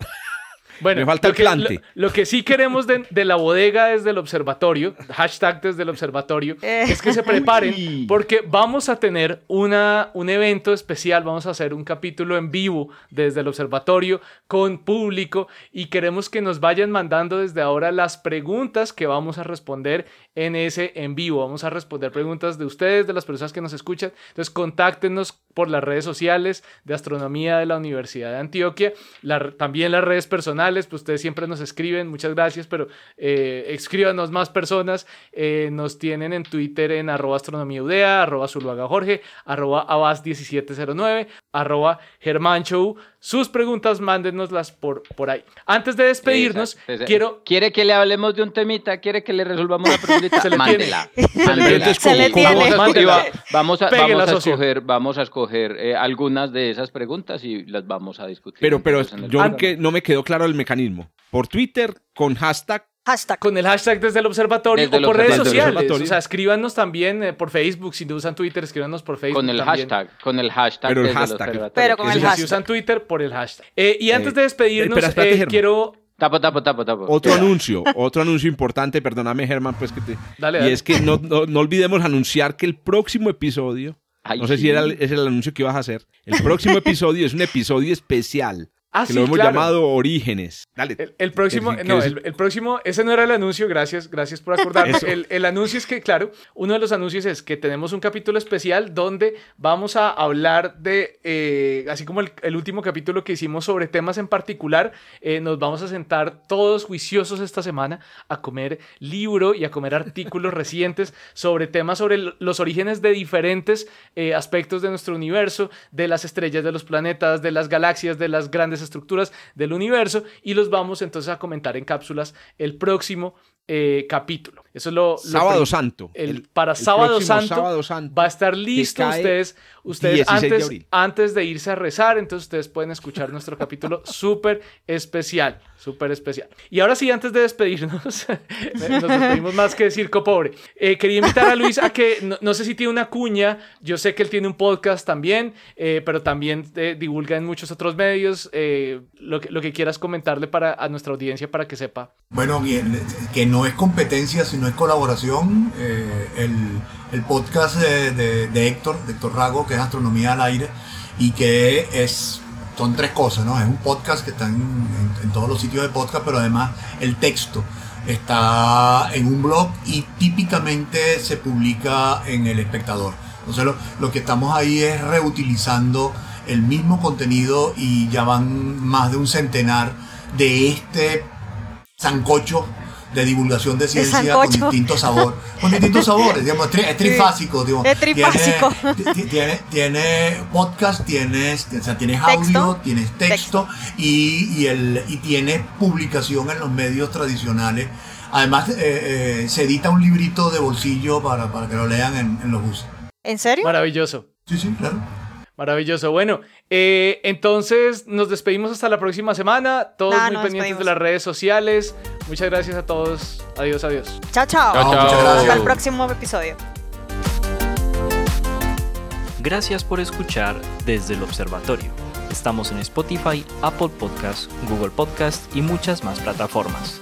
Bueno, Me falta el plante. Lo, que sí queremos de, la bodega desde el observatorio, hashtag desde el observatorio, [LAUGHS] eh. es que se preparen porque vamos a tener una, un evento especial, vamos a hacer un capítulo en vivo desde el observatorio con público y queremos que nos vayan mandando desde ahora las preguntas que vamos a responder en ese en vivo. Vamos a responder preguntas de ustedes, de las personas que nos escuchan. Entonces, contáctenos por las redes sociales de Astronomía de la Universidad de Antioquia, también las redes personales, pues ustedes siempre nos escriben, muchas gracias, pero eh, escríbanos más personas. Eh, nos tienen en Twitter en arroba astronomía udea, arroba Zuluaga Jorge, arroba abas1709, arroba sus preguntas, mándenoslas por, por ahí. Antes de despedirnos, quiero... ¿Quiere que le hablemos de un temita? ¿Quiere que le resolvamos una preguntita? [LAUGHS] Se le Mándela. Se le tiene. Vamos a, vamos a escoger, vamos a escoger eh, algunas de esas preguntas y las vamos a discutir. Pero, pero yo que no me quedó claro el mecanismo. Por Twitter, con hashtag con el hashtag desde el observatorio o por redes sociales. O sea, escríbanos también eh, por Facebook. Si no usan Twitter, escríbanos por Facebook. Con el hashtag. Con el hashtag. Pero el hashtag. Pero con el hashtag. Si usan Twitter, por el hashtag. Eh, y antes de despedirnos, eh, quiero. Tapo, tapo, tapo, tapo. Otro anuncio, otro anuncio importante, perdóname Germán, pues que te... Dale, Y es que no, no, olvidemos anunciar que el próximo episodio, no sé si era, es el anuncio que ibas a hacer, el próximo episodio es un episodio especial Ah, que sí, lo hemos claro. llamado Orígenes. Dale. El, el próximo, El no, el, el próximo, ese no era el anuncio, gracias, gracias por acordarme. El, el anuncio es que, claro, uno de los anuncios es que tenemos un capítulo especial donde vamos a hablar de, eh, así como el, el último capítulo que hicimos sobre temas en particular, eh, nos vamos a sentar todos juiciosos esta semana a comer libro y a comer artículos [LAUGHS] recientes sobre temas sobre los orígenes de diferentes eh, aspectos de nuestro universo, de las estrellas, de los planetas, de las galaxias, de las grandes estructuras del universo y los vamos entonces a comentar en cápsulas el próximo eh, capítulo. Eso es lo... Sábado Santo. el- para Sábado próximo Santo Sábado Santo. Va a estar listo ustedes, ustedes 16 de antes, antes de irse a rezar, entonces ustedes pueden escuchar nuestro [LAUGHS] capítulo súper especial, súper especial. Y ahora sí, antes de despedirnos, [LAUGHS] nos despedimos más que circo pobre. Eh, quería invitar a Luis a que, no, no sé si tiene una cuña, yo sé que él tiene un podcast también, eh, pero también eh, divulga en muchos otros medios, eh, lo, que, lo que quieras comentarle para, a nuestra audiencia para que sepa. Bueno, bien, que no es competencia, sino es colaboración. eh, el, el podcast de, Héctor, de Héctor Rago, que es Astronomía al Aire, y que es, son tres cosas, ¿no? Es un podcast que está en todos los sitios de podcast, pero además el texto está en un blog y típicamente se publica en El Espectador. Entonces lo, lo que estamos ahí es reutilizando el mismo contenido y ya van más de un centenar de este sancocho de divulgación de ciencia con distintos sabores. Con distintos [LAUGHS] sabores, digamos, es, tri- es trifásico. digamos. Es trifásico. Tiene, ti- tiene, tiene podcast, tienes, o sea, tienes Texto. audio, tienes texto, Y, y, el, y tienes publicación en los medios tradicionales. Además, eh, eh, se edita un librito de bolsillo para, para que lo lean en, en los buses. ¿En serio? Maravilloso. Sí, sí, claro. Maravilloso. Bueno, eh, entonces nos despedimos hasta la próxima semana. Todos muy pendientes despedimos. de las redes sociales. Muchas gracias a todos. Adiós, adiós. Chao, chao. Chao, muchas chao. gracias. Hasta el próximo episodio. Gracias por escuchar desde el observatorio. Estamos en Spotify, Apple Podcast, Google Podcast y muchas más plataformas.